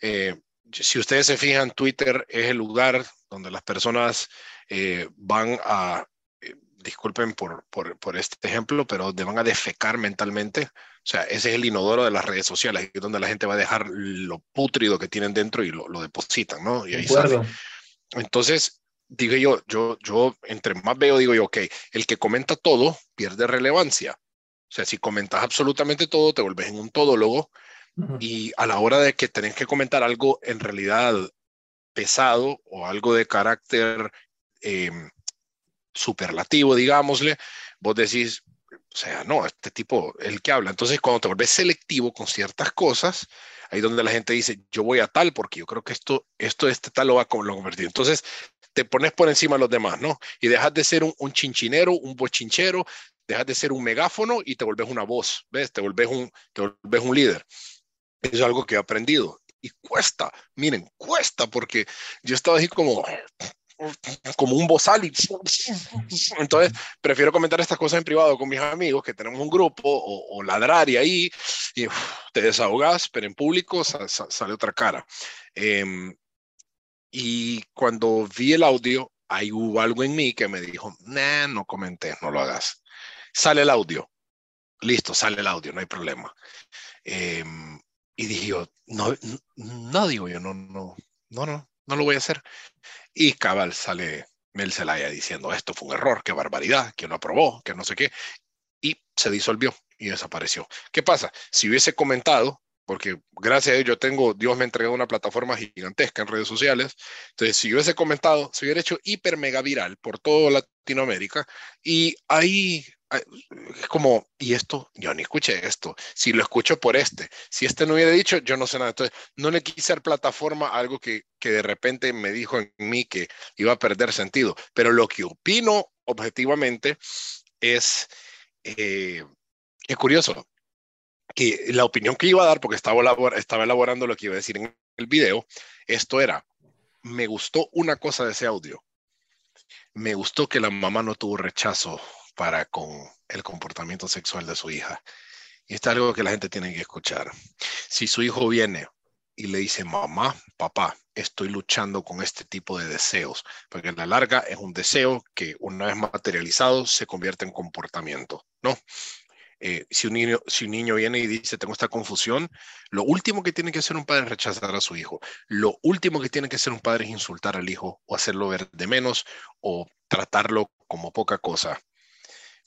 Eh, si ustedes se fijan, Twitter es el lugar donde las personas eh, van a, eh, disculpen por, por, por, este ejemplo, pero donde van a defecar mentalmente. O sea, ese es el inodoro de las redes sociales, donde la gente va a dejar lo putrido que tienen dentro y lo, lo depositan, ¿no? Y ahí sale. Entonces, digo yo, yo, yo, entre más veo, digo yo, ok, el que comenta todo pierde relevancia. O sea, si comentas absolutamente todo, te vuelves en un todólogo y a la hora de que tenés que comentar algo en realidad pesado o algo de carácter em, superlativo, digámosle, vos decís, o sea, no, este tipo, el que habla. Entonces, cuando te vuelves selectivo con ciertas cosas, ahí donde la gente dice, yo voy a tal porque yo creo que esto, esto, este tal lo va a convertir. Entonces, te pones por encima de los demás, ¿no? Y dejas de ser un, chinchinero, un bochinchero, dejas de ser un megáfono y te volvés una voz, ¿ves? Te volvés un, te volvés un líder. Eso es algo que he aprendido. Y cuesta, miren, cuesta porque yo estaba así como, como un bozal y entonces prefiero comentar estas cosas en privado con mis amigos que tenemos un grupo o, ladrar y ahí y te desahogas pero en público sale otra cara. Em, y cuando vi el audio ahí hubo algo en mí que me dijo nah, no comenté no lo hagas sale el audio. Listo sale el audio no hay problema. Em, y dije no, no digo yo no no no no no lo voy a hacer y cabal sale Mel Zelaya diciendo esto fue un error, qué barbaridad, que no aprobó, que no sé qué. Y se disolvió y desapareció. ¿Qué pasa? Si hubiese comentado, porque gracias a ello tengo, Dios me ha entregado una plataforma gigantesca en redes sociales, entonces si hubiese comentado, se hubiera hecho hiper mega viral por toda Latinoamérica y ahí es como, y esto, yo ni escuché esto, si lo escucho por este, si este no hubiera dicho, yo no sé nada, entonces no le quise dar plataforma a algo que, que de repente me dijo en mí que iba a perder sentido, pero lo que opino objetivamente es, eh, es curioso, que la opinión que iba a dar, porque estaba, estaba elaborando lo que iba a decir en el video, esto era, me gustó una cosa de ese audio, me gustó que la mamá no tuvo rechazo para con el comportamiento sexual de su hija. Y esto es algo que la gente tiene que escuchar. Si su hijo viene y le dice, mamá, papá, estoy luchando con este tipo de deseos, porque a la larga es un deseo que una vez materializado se convierte en comportamiento, ¿no? Eh, si, un niño, si un niño viene y dice, tengo esta confusión, lo último que tiene que hacer un padre es rechazar a su hijo. Lo último que tiene que hacer un padre es insultar al hijo o hacerlo ver de menos o tratarlo como poca cosa.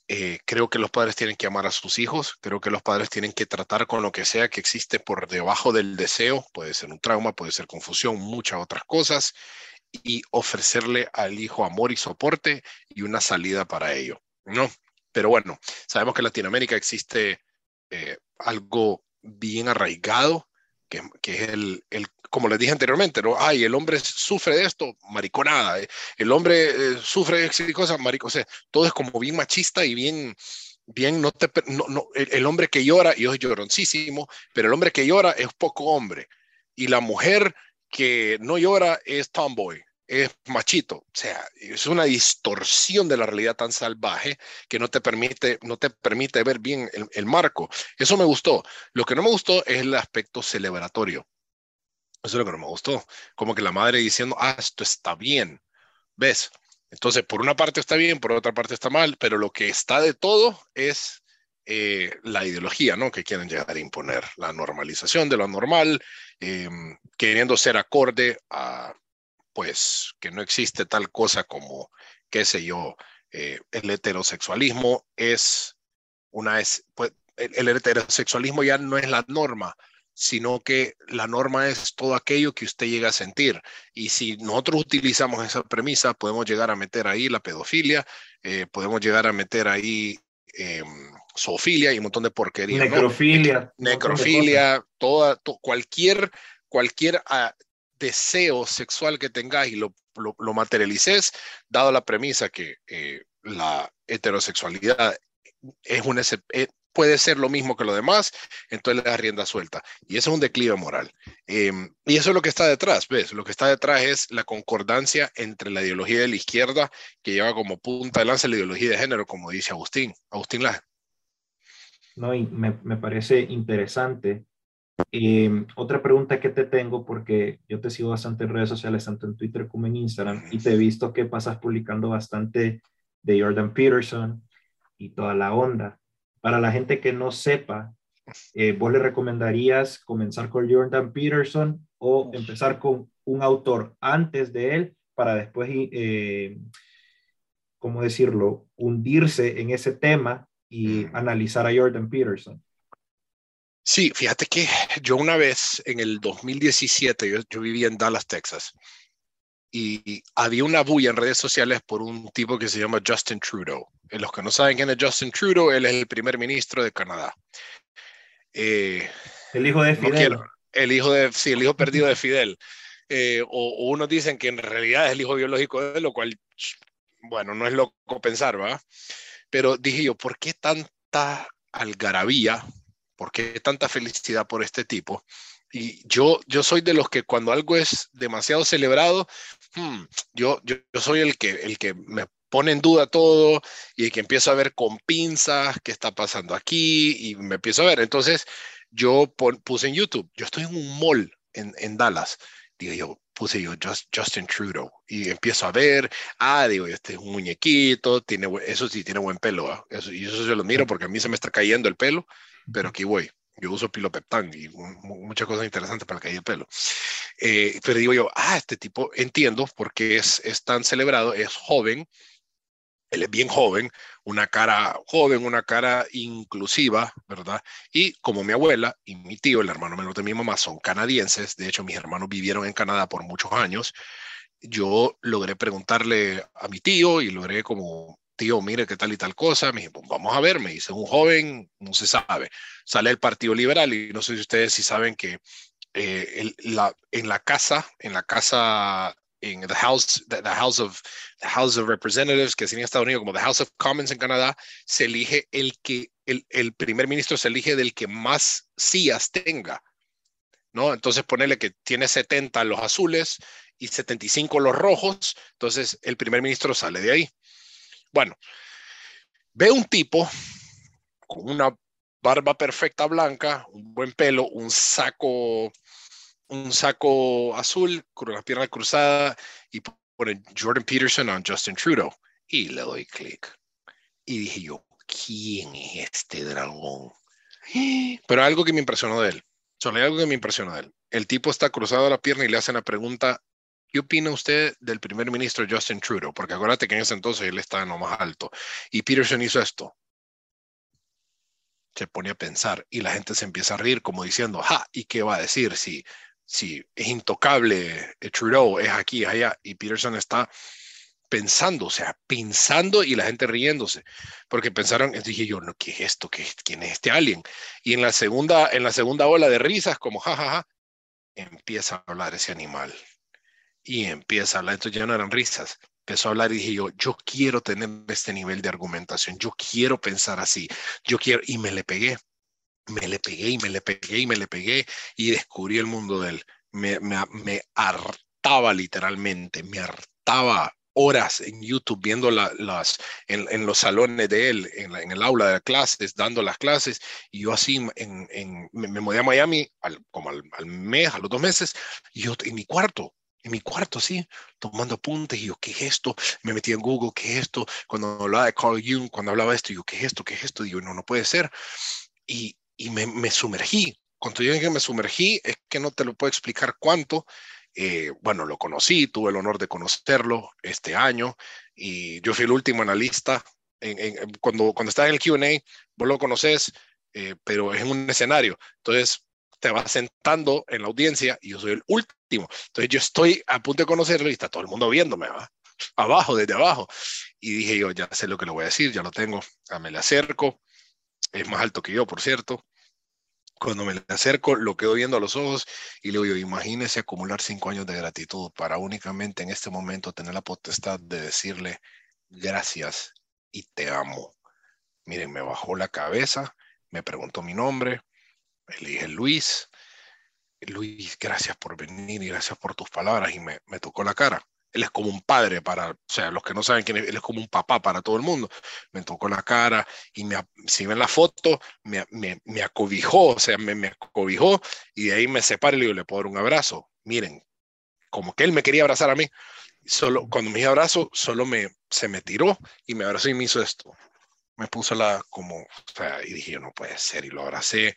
Eh, creo que los padres tienen que amar a sus hijos, creo que los padres tienen que tratar con lo que sea que existe por debajo del deseo, puede ser un trauma, puede ser confusión, muchas otras cosas, y ofrecerle al hijo amor y soporte y una salida para ello, ¿no? Pero bueno, sabemos que en Latinoamérica existe eh, algo bien arraigado que, es el, como les dije anteriormente, ¿no? Ay, el hombre sufre de esto, mariconada, eh, el hombre eh, sufre de cosas, marico, o sea, todo es como bien machista y bien, bien, no te, no, no, el, hombre que llora, y es lloroncísimo, pero el hombre que llora es poco hombre, y la mujer que no llora es tomboy, es machito. O sea, es una distorsión de la realidad tan salvaje que no te permite, no te permite ver bien el, marco. Eso me gustó. Lo que no me gustó es el aspecto celebratorio. Eso es lo que no me gustó. Como que la madre diciendo, ah, esto está bien. ¿Ves? Entonces, por una parte está bien, por otra parte está mal, pero lo que está de todo es eh, la ideología, ¿no? Que quieren llegar a imponer, la normalización de lo normal, em, queriendo ser acorde a pues que no existe tal cosa como, qué sé yo, eh, el heterosexualismo es una, es, pues, el, heterosexualismo ya no es la norma, sino que la norma es todo aquello que usted llega a sentir. Y si nosotros utilizamos esa premisa, podemos llegar a meter ahí la pedofilia, eh, podemos llegar a meter ahí eh, zoofilia y un montón de porquería. Necrofilia. Necrofilia, toda, cualquier, cualquier ah, deseo sexual que tengas y lo, lo, materialices, dado la premisa que eh, la heterosexualidad es un, eh, puede ser lo mismo que lo demás, entonces le da rienda suelta. Y eso es un declive moral. Em, y eso es lo que está detrás, ¿ves? Lo que está detrás es la concordancia entre la ideología de la izquierda, que lleva como punta de lanza la ideología de género, como dice Agustín. Agustín Laje. No, y me, me parece interesante Em, otra pregunta que te tengo, porque yo te sigo bastante en redes sociales, tanto en Twitter como en Instagram, y te he visto que pasas publicando bastante de Jordan Peterson y toda la onda. Para la gente que no sepa, eh, ¿vos le recomendarías comenzar con Jordan Peterson o empezar con un autor antes de él para después, eh, ¿cómo decirlo?, hundirse en ese tema y analizar a Jordan Peterson? Sí, fíjate que yo una vez en el 2017, yo, yo vivía en Dallas, Texas, y había una bulla en redes sociales por un tipo que se llama Justin Trudeau. En los que no saben quién es Justin Trudeau, él es el primer ministro de Canadá. Eh, el hijo de Fidel. el hijo de, sí, el hijo perdido de Fidel. Eh, o, o, unos dicen que en realidad es el hijo biológico de él, lo cual, bueno, no es loco pensar, ¿va? Pero dije yo, ¿por qué tanta algarabía? ¿Por qué tanta felicidad por este tipo? Y yo, yo soy de los que cuando algo es demasiado celebrado, hmm, yo, yo, yo, soy el que, el que me pone en duda todo y que empiezo a ver con pinzas qué está pasando aquí y me empiezo a ver. Entonces yo puse en YouTube, yo estoy en un mall en, en Dallas, digo yo, puse yo Justin Trudeau y empiezo a ver, ah, digo, este es un muñequito, tiene, eso sí, tiene buen pelo, ¿ah? eso, y eso se lo miro porque a mí se me está cayendo el pelo, pero aquí voy. Yo uso pilopeptán y muchas cosas interesantes para caer el pelo. Eh, pero digo yo, ah, este tipo entiendo por qué es, es tan celebrado, es joven, él es bien joven, una cara joven, una cara inclusiva, ¿verdad? Y como mi abuela y mi tío, el hermano menor de mi mamá, son canadienses, de hecho mis hermanos vivieron en Canadá por muchos años, yo logré preguntarle a mi tío y logré como, tío, mire qué tal y tal cosa, me dije, pues vamos a ver, me dice, un joven, no se sabe, sale el Partido Liberal y no sé si ustedes si saben que eh, la, en la casa, en la casa en the House, the, House of the House of Representatives, que es en Estados Unidos como the House of Commons en Canadá, se elige el que el, el primer ministro se elige del que más sillas tenga, ¿no? Entonces ponerle que tiene 70 los azules y 75 los rojos, entonces el primer ministro sale de ahí. Bueno, ve un tipo con una barba perfecta blanca, un buen pelo, un saco un saco azul con la pierna cruzada y pone Jordan Peterson on Justin Trudeau. Y le doy clic. Y dije yo, ¿quién es este dragón? Pero algo que me impresionó de él. Solo algo que me impresionó de él. El tipo está cruzado la pierna y le hacen la pregunta, ¿qué opina usted del primer ministro Justin Trudeau? Porque acuérdate que en ese entonces él estaba en lo más alto. Y Peterson hizo esto. Se pone a pensar y la gente se empieza a reír como diciendo, ja, ¿y qué va a decir si si es intocable, eh, Trudeau es aquí, es allá, y Peterson está pensando, o sea, pensando y la gente riéndose, porque pensaron, dije yo, no, ¿qué es esto? ¿Qué, ¿Quién es este alien? Y en la segunda, en la segunda ola de risas, como jajaja, empieza a hablar ese animal. Y empieza a hablar, entonces ya no eran risas, empezó a hablar y dije yo, yo quiero tener este nivel de argumentación, yo quiero pensar así, yo quiero, y me le pegué me le pegué y me le pegué y me le pegué y descubrí el mundo de él. Me, me, hartaba literalmente, me hartaba horas en YouTube viendo las en, los salones de él, en, en, el aula de clases, dando las clases, y yo así en, en me, me, mudé a Miami al, como al, al, mes, a los dos meses, y yo en mi cuarto, en mi cuarto, sí, tomando apuntes, y yo, ¿qué es esto? Me metí en Google, ¿qué es esto? Cuando hablaba de Carl Jung, cuando hablaba de esto, yo, ¿qué es esto? ¿Qué es esto? Digo, no, no puede ser. Y, y me, me sumergí. Cuando digo que me sumergí, es que no te lo puedo explicar cuánto. Eh, bueno, lo conocí, tuve el honor de conocerlo este año y yo fui el último analista. En, en, cuando, cuando estás en el QA, vos lo conoces, eh, pero es en un escenario. Entonces, te vas sentando en la audiencia y yo soy el último. Entonces, yo estoy a punto de conocerlo y está todo el mundo viéndome, ¿va? abajo, desde abajo. Y dije yo, ya sé lo que le voy a decir, ya lo tengo, ya me le acerco. Es más alto que yo, por cierto. Cuando me le acerco, lo quedo viendo a los ojos y le digo, imagínese acumular cinco años de gratitud para únicamente en este momento tener la potestad de decirle gracias y te amo. Miren, me bajó la cabeza, me preguntó mi nombre, le dije Luis, Luis, gracias por venir y gracias por tus palabras y me, me tocó la cara él es como un padre para, o sea, los que no saben quién es, él es como un papá para todo el mundo. Me tocó la cara y me, si ven la foto, me, me, me acobijó, o sea, me, me, acobijó y de ahí me separé y le digo, le puedo dar un abrazo. Miren, como que él me quería abrazar a mí. Solo, cuando me abrazo, solo me, se me tiró y me abrazó y me hizo esto. Me puso la, como, o sea, y dije, no puede ser, y lo abracé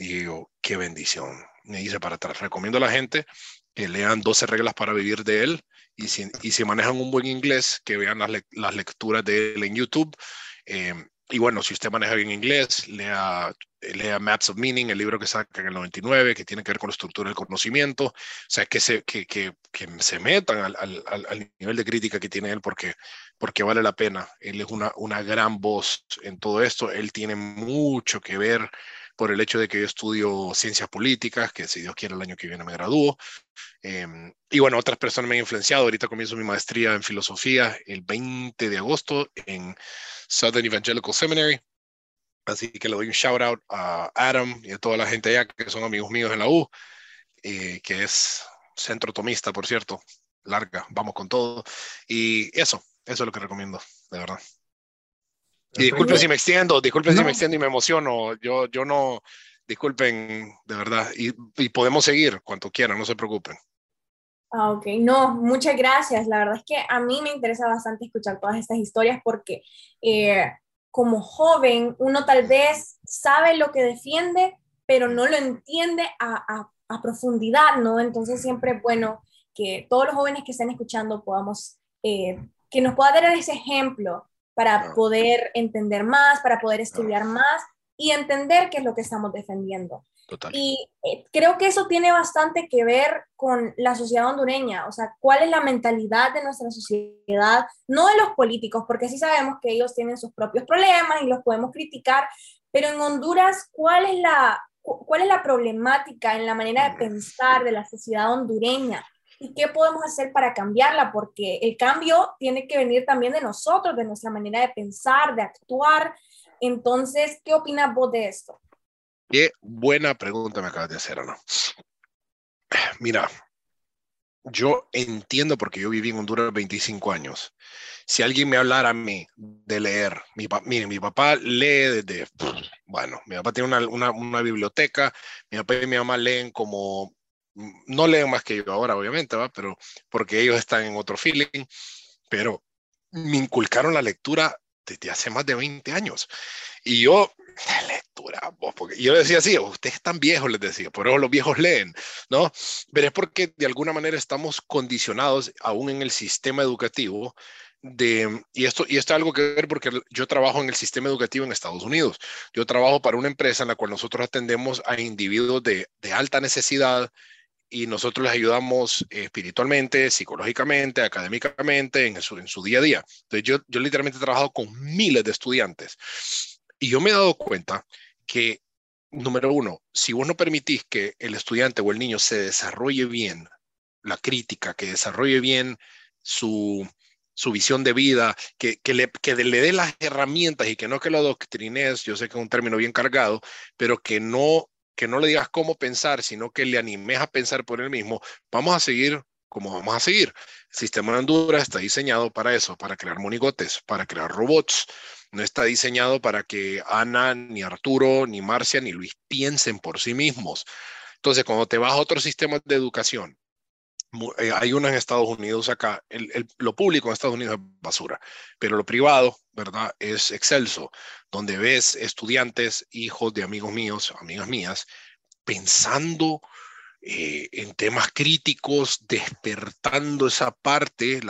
y qué bendición. Me hice para atrás. Recomiendo a la gente que lean 12 reglas para vivir de él y si, y si manejan un buen inglés, que vean las, las lecturas de él en YouTube. Eh, y bueno, si usted maneja bien inglés, lea, lea Maps of Meaning, el libro que saca en el 99, que tiene que ver con la estructura del conocimiento. O sea, que se, que, que, que se metan al, al, al, nivel de crítica que tiene él porque, porque vale la pena. Él es una, una gran voz en todo esto. Él tiene mucho que ver por el hecho de que yo estudio ciencias políticas, que si Dios quiere el año que viene me gradúo. Em, y bueno, otras personas me han influenciado. Ahorita comienzo mi maestría en filosofía el 20 de agosto en Southern Evangelical Seminary. Así que le doy un shout out a Adam y a toda la gente allá que son amigos míos en la U, eh, que es centro tomista, por cierto. Larga, vamos con todo. Y eso, eso es lo que recomiendo, de verdad. Y disculpen si me extiendo, disculpen si me extiendo y me emociono. Yo, yo no, disculpen, de verdad. Y, y, podemos seguir cuanto quieran, no se preocupen. Ah, ok, no, muchas gracias. La verdad es que a mí me interesa bastante escuchar todas estas historias porque eh, como joven uno tal vez sabe lo que defiende, pero no lo entiende a, a, a profundidad, ¿no? Entonces siempre es bueno que todos los jóvenes que estén escuchando podamos, eh, que nos pueda dar ese ejemplo para poder entender más, para poder estudiar más y entender qué es lo que estamos defendiendo. Total. Y eh, creo que eso tiene bastante que ver con la sociedad hondureña, o sea, cuál es la mentalidad de nuestra sociedad, no de los políticos, porque sí sabemos que ellos tienen sus propios problemas y los podemos criticar, pero en Honduras, ¿cuál es la, cuál es la problemática en la manera de pensar de la sociedad hondureña? Y qué podemos hacer para cambiarla, porque el cambio tiene que venir también de nosotros, de nuestra manera de pensar, de actuar. Entonces, ¿qué opinas vos de esto? Qué buena pregunta me acabas de hacer, Ana. Mira, yo entiendo porque yo viví en Honduras 25 años. Si alguien me hablara a mí de leer, mi, mire, mi papá lee desde, bueno, mi papá tiene una, una, una, biblioteca, mi papá y mi mamá leen como no leen más que yo ahora, obviamente, ¿va? Pero porque ellos están en otro feeling, pero me inculcaron la lectura desde hace más de 20 años. Y yo, la lectura, porque yo decía así, ustedes están viejos, les decía, por eso los viejos leen, ¿no? Pero es porque de alguna manera estamos condicionados aún en el sistema educativo de, y esto, y esto es algo que ver porque yo trabajo en el sistema educativo en Estados Unidos. Yo trabajo para una empresa en la cual nosotros atendemos a individuos de, de alta necesidad, y nosotros les ayudamos espiritualmente, psicológicamente, académicamente, en su, en su día a día. Entonces, yo, yo literalmente he trabajado con miles de estudiantes y yo me he dado cuenta que, número uno, si vos no permitís que el estudiante o el niño se desarrolle bien la crítica, que desarrolle bien su, su visión de vida, que, que, le, que le dé las herramientas y que no que lo adoctrines, yo sé que es un término bien cargado, pero que no que no le digas cómo pensar, sino que le animes a pensar por él mismo, vamos a seguir como vamos a seguir. El sistema de Honduras está diseñado para eso, para crear monigotes, para crear robots. No está diseñado para que Ana, ni Arturo, ni Marcia, ni Luis piensen por sí mismos. Entonces, cuando te vas a otros sistemas de educación, eh, hay uno en Estados Unidos acá, lo público en Estados Unidos es basura, pero lo privado, ¿verdad? Es excelso, donde ves estudiantes, hijos de amigos míos, amigas mías, pensando eh, en temas críticos, despertando esa parte,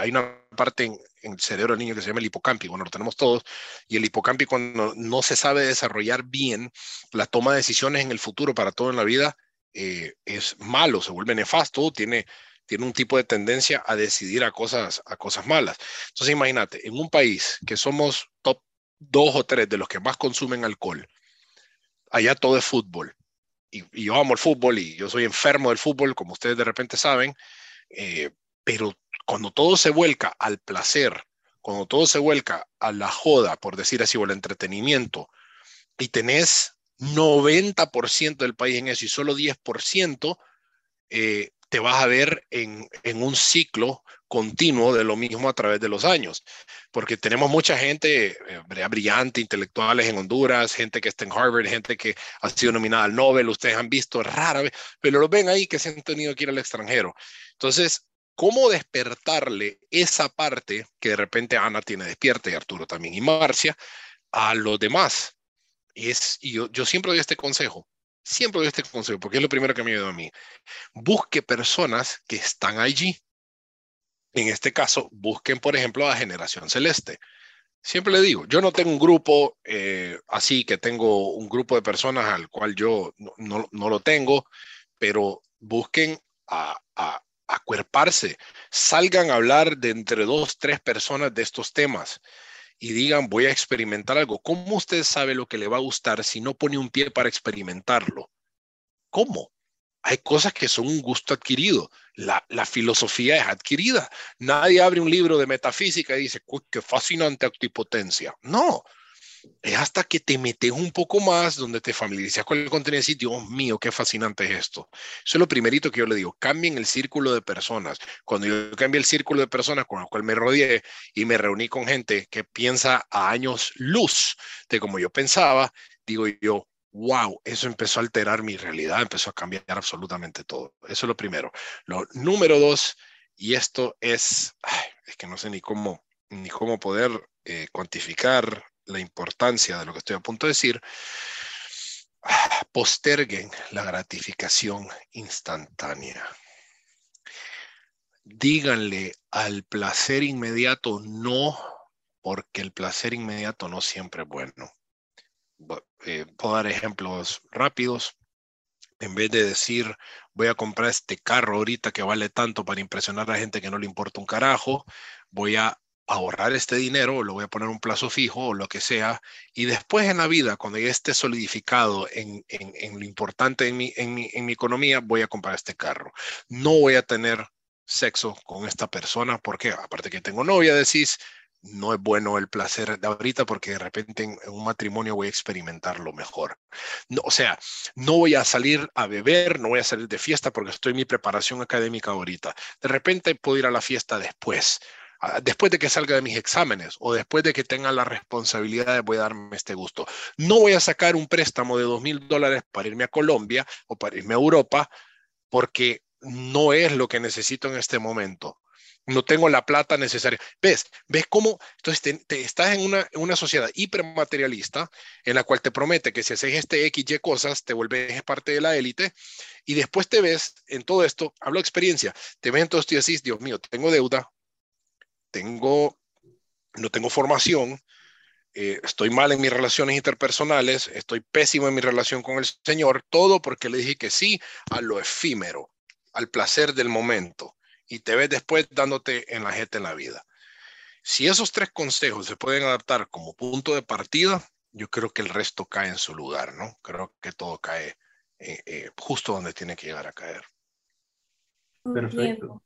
hay una parte en, el cerebro del niño que se llama el hipocampi, bueno, lo tenemos todos, y el hipocampi cuando no se sabe desarrollar bien la toma de decisiones en el futuro para todo en la vida, eh, es malo, se vuelve nefasto, tiene, tiene un tipo de tendencia a decidir a cosas, a cosas malas. Entonces imagínate, en un país que somos top dos o tres de los que más consumen alcohol, allá todo es fútbol. Y, yo amo el fútbol y yo soy enfermo del fútbol, como ustedes de repente saben, eh, pero cuando todo se vuelca al placer, cuando todo se vuelca a la joda, por decir así, o al entretenimiento, y tenés 90% del país en eso y solo 10%, eh, te vas a ver en, un ciclo continuo de lo mismo a través de los años, porque tenemos mucha gente eh, brillante, intelectuales en Honduras, gente que está en Harvard, gente que ha sido nominada al Nobel, ustedes han visto rara vez, pero lo ven ahí que se han tenido que ir al extranjero. Entonces, ¿cómo despertarle esa parte que de repente Ana tiene despierta y Arturo también y Marcia a los demás? es, y yo, yo siempre doy este consejo, siempre doy este consejo, porque es lo primero que me ayuda a mí. Busque personas que están allí. En este caso, busquen, por ejemplo, a Generación Celeste. Siempre le digo, yo no tengo un grupo eh, así que tengo un grupo de personas al cual yo no lo tengo, pero busquen a, a, acuerparse, salgan a hablar de entre dos, tres personas de estos temas y digan, voy a experimentar algo. ¿Cómo usted sabe lo que le va a gustar si no pone un pie para experimentarlo? ¿Cómo? Hay cosas que son un gusto adquirido. La, filosofía es adquirida. Nadie abre un libro de metafísica y dice, qué fascinante actipotencia. No, es hasta que te metes un poco más, donde te familiarizas con el contenido y Dios mío, qué fascinante es esto. Eso es lo primerito que yo le digo, cambien el círculo de personas. Cuando yo cambié el círculo de personas con los cuales me rodeé y me reuní con gente que piensa a años luz de como yo pensaba, digo yo, wow, eso empezó a alterar mi realidad, empezó a cambiar absolutamente todo. Eso es lo primero. Lo número dos, y esto es, es que no sé ni cómo, ni cómo poder eh, cuantificar la importancia de lo que estoy a punto de decir, posterguen la gratificación instantánea. Díganle al placer inmediato no, porque el placer inmediato no siempre es bueno. Eh, puedo dar ejemplos rápidos. En vez de decir, voy a comprar este carro ahorita que vale tanto para impresionar a la gente que no le importa un carajo, voy a ahorrar este dinero, lo voy a poner un plazo fijo o lo que sea, y después en la vida, cuando esté solidificado en, lo importante en mi economía, voy a comprar este carro. No voy a tener sexo con esta persona, porque aparte que tengo novia, decís, no es bueno el placer de ahorita porque de repente en, un matrimonio voy a experimentar lo mejor. No, o sea, no voy a salir a beber, no voy a salir de fiesta porque estoy en mi preparación académica ahorita. De repente puedo ir a la fiesta después después de que salga de mis exámenes o después de que tenga la responsabilidad de voy a darme este gusto. No voy a sacar un préstamo de dos mil dólares para irme a Colombia o para irme a Europa porque no es lo que necesito en este momento. No tengo la plata necesaria. ¿Ves? ¿Ves cómo? Entonces te, estás en una, sociedad hipermaterialista en la cual te promete que si haces este X, Y cosas, te vuelves parte de la élite y después te ves en todo esto, hablo de experiencia, te ves en todo esto y decís, Dios mío, tengo deuda, tengo, no tengo formación, eh, estoy mal en mis relaciones interpersonales, estoy pésimo en mi relación con el Señor, todo porque le dije que sí a lo efímero, al placer del momento, y te ves después dándote en la gente en la vida. Si esos tres consejos se pueden adaptar como punto de partida, yo creo que el resto cae en su lugar, ¿no? Creo que todo cae eh, eh, justo donde tiene que llegar a caer. Perfecto.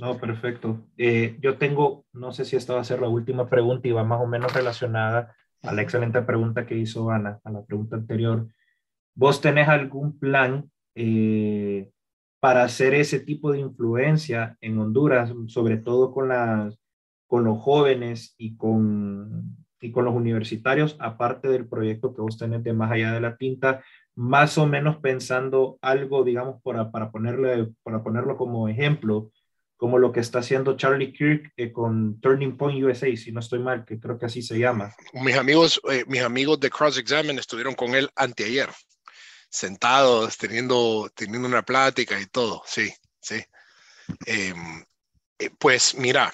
No, perfecto. Eh, yo tengo, no sé si esta va a ser la última pregunta y va más o menos relacionada a la excelente pregunta que hizo Ana, a la pregunta anterior. ¿Vos tenés algún plan eh, para hacer ese tipo de influencia en Honduras, sobre todo con, las, con los jóvenes y con, y con los universitarios, aparte del proyecto que vos tenés de Más Allá de la Tinta, más o menos pensando algo, digamos, para, para, ponerle, para ponerlo como ejemplo, como lo que está haciendo Charlie Kirk eh, con Turning Point USA, si no estoy mal, que creo que así se llama. Mis amigos, eh, mis amigos de Cross Examine estuvieron con él anteayer, sentados, teniendo, teniendo una plática y todo, sí, sí. Em, eh, pues mira,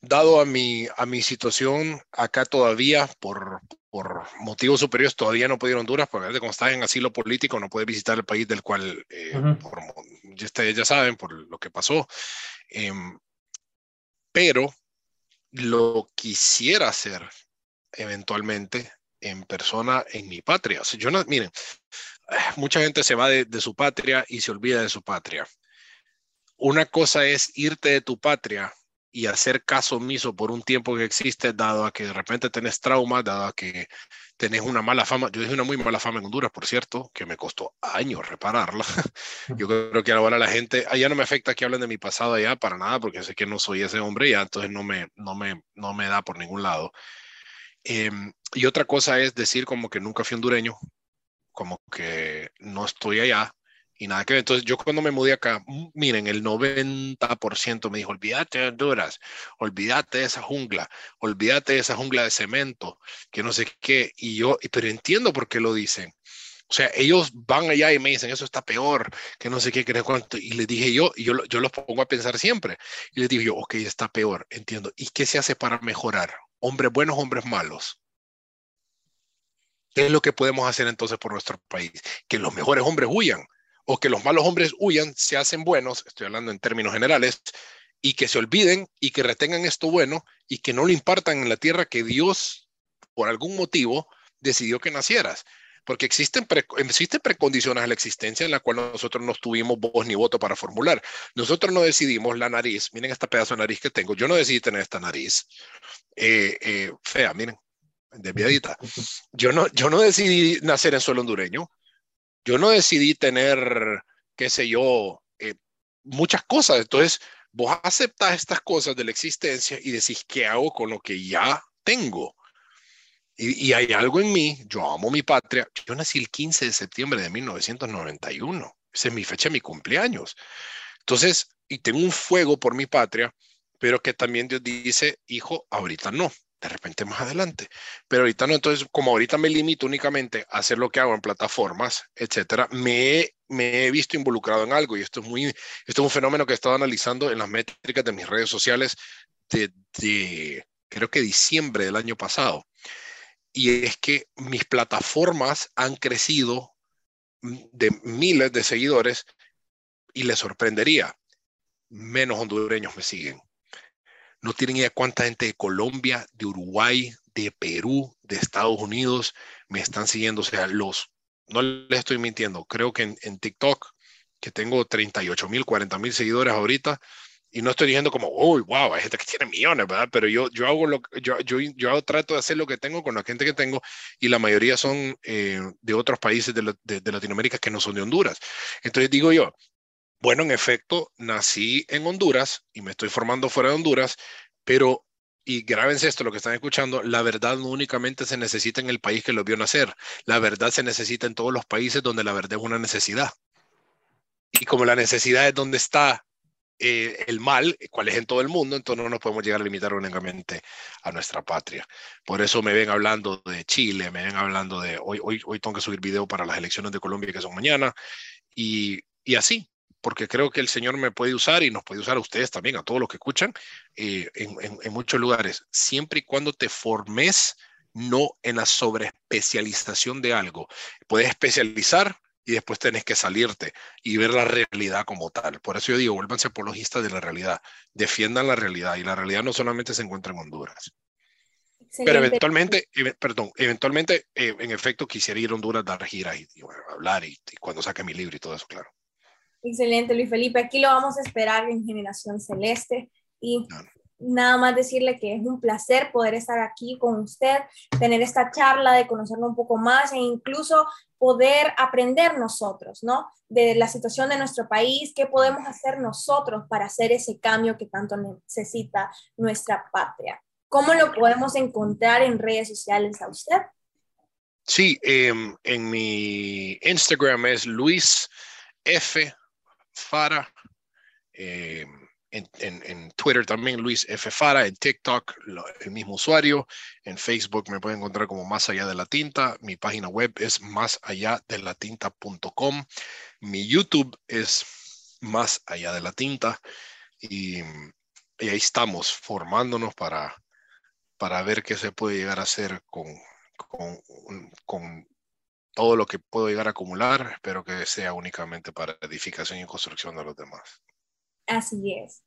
dado a mi, a mi situación acá todavía, por, por motivos superiores, todavía no puedo ir a Honduras, porque como está en asilo político, no puede visitar el país del cual, eh, ya ustedes ya saben, por lo que pasó. Em, pero lo quisiera hacer eventualmente en persona en mi patria. yo no, miren, mucha gente se va de, de su patria y se olvida de su patria. Una cosa es irte de tu patria y hacer caso omiso por un tiempo que existe, dado a que de repente tenés trauma, dado a que tenés una mala fama. Yo dije una muy mala fama en Honduras, por cierto, que me costó años repararla. Yo creo que ahora la gente, allá no me afecta que hablen de mi pasado allá para nada, porque sé que no soy ese hombre ya, entonces no me, no me, no me da por ningún lado. Em, y otra cosa es decir como que nunca fui hondureño, como que no estoy allá, y nada que ver. Entonces, yo cuando me mudé acá, miren, el 90% me dijo, olvídate de Honduras, olvídate de esa jungla, olvídate de esa jungla de cemento, que no sé qué. Y yo, pero entiendo por qué lo dicen. O sea, ellos van allá y me dicen, eso está peor, que no sé qué, que cuánto. Y les dije yo, y yo, yo los pongo a pensar siempre. Y les digo yo, ok, está peor, entiendo. ¿Y qué se hace para mejorar? Hombres buenos, hombres malos. ¿Qué es lo que podemos hacer entonces por nuestro país? Que los mejores hombres huyan o que los malos hombres huyan, se hacen buenos, estoy hablando en términos generales, y que se olviden y que retengan esto bueno y que no lo impartan en la tierra que Dios, por algún motivo, decidió que nacieras. Porque existen, existen precondiciones a la existencia en la cual nosotros no tuvimos voz ni voto para formular. Nosotros no decidimos la nariz. Miren esta pedazo de nariz que tengo. Yo no decidí tener esta nariz eh, eh, fea, miren, desviadita. Yo no, yo no decidí nacer en suelo hondureño. Yo no decidí tener, qué sé yo, eh, muchas cosas. Entonces, vos aceptas estas cosas de la existencia y decís, ¿qué hago con lo que ya tengo? Y, hay algo en mí, yo amo mi patria. Yo nací el 15 de septiembre de 1991. Esa es mi fecha de mi cumpleaños. Entonces, y tengo un fuego por mi patria, pero que también Dios dice, hijo, ahorita no, de repente más adelante. Pero ahorita no, entonces, como ahorita me limito únicamente a hacer lo que hago en plataformas, etcétera, me he, visto involucrado en algo y esto es muy, esto es un fenómeno que he estado analizando en las métricas de mis redes sociales de creo que diciembre del año pasado y es que mis plataformas han crecido de miles de seguidores y les sorprendería, menos hondureños me siguen. No tienen idea cuánta gente de Colombia, de Uruguay, de Perú, de Estados Unidos me están siguiendo. O sea, los, no les estoy mintiendo, creo que en, TikTok, que tengo 38 mil, 40 mil seguidores ahorita, y no estoy diciendo como, uy, wow, hay gente que tiene millones, ¿verdad? Pero yo, yo hago lo yo, yo, yo trato de hacer lo que tengo con la gente que tengo y la mayoría son eh, de otros países de, de, Latinoamérica que no son de Honduras. Entonces digo yo, bueno, en efecto, nací en Honduras y me estoy formando fuera de Honduras, pero, y grábense esto, lo que están escuchando, la verdad no únicamente se necesita en el país que lo vio nacer, la verdad se necesita en todos los países donde la verdad es una necesidad. Y como la necesidad es donde está eh, el mal, cuál es en todo el mundo, entonces no nos podemos llegar a limitar únicamente a nuestra patria. Por eso me ven hablando de Chile, me ven hablando de hoy, hoy, hoy tengo que subir video para las elecciones de Colombia que son mañana y así, porque creo que el Señor me puede usar y nos puede usar a ustedes también, a todos los que escuchan, eh, en, en, en muchos lugares, siempre y cuando te formes no en la sobreespecialización de algo. Puedes especializar, y después tenés que salirte y ver la realidad como tal. Por eso yo digo, vuélvanse apologistas de la realidad, defiendan la realidad y la realidad no solamente se encuentra en Honduras. Pero eventualmente, perdón, eventualmente, eh, en efecto, quisiera ir a Honduras, dar giras y, hablar y, cuando saque mi libro y todo eso, claro. Excelente, Luis Felipe. Aquí lo vamos a esperar en Generación Celeste y nada más decirle que es un placer poder estar aquí con usted, tener esta charla, de conocerlo un poco más e incluso poder aprender nosotros, ¿no? De la situación de nuestro país, qué podemos hacer nosotros para hacer ese cambio que tanto necesita nuestra patria. ¿Cómo lo podemos encontrar en redes sociales a usted? Sí, em, en mi Instagram es Luis F. Fara. Eh, en, Twitter también, Luis F. Fara, en TikTok, el mismo usuario, en Facebook me pueden encontrar como Más Allá de la Tinta, mi página web es más allá de la tinta.com, mi YouTube es Más Allá de la Tinta y, ahí estamos formándonos para, para ver qué se puede llegar a hacer con, con todo lo que puedo llegar a acumular, espero que sea únicamente para edificación y construcción de los demás. Así es.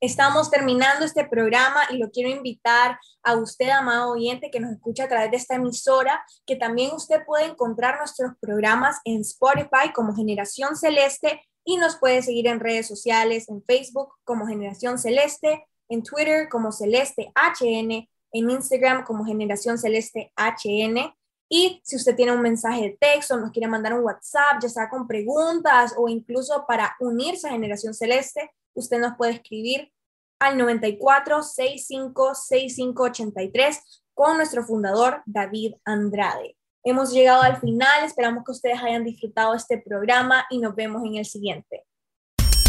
Estamos terminando este programa y lo quiero invitar a usted, amado oyente, que nos escucha a través de esta emisora, que también usted puede encontrar nuestros programas en Spotify como Generación Celeste y nos puede seguir en redes sociales, en Facebook como Generación Celeste, en Twitter como Celeste HN, en Instagram como Generación Celeste HN. Y si usted tiene un mensaje de texto, nos quiere mandar un WhatsApp, ya sea con preguntas o incluso para unirse a Generación Celeste, usted nos puede escribir al 94 65 65 83 con nuestro fundador David Andrade. Hemos llegado al final, esperamos que ustedes hayan disfrutado este programa y nos vemos en el siguiente.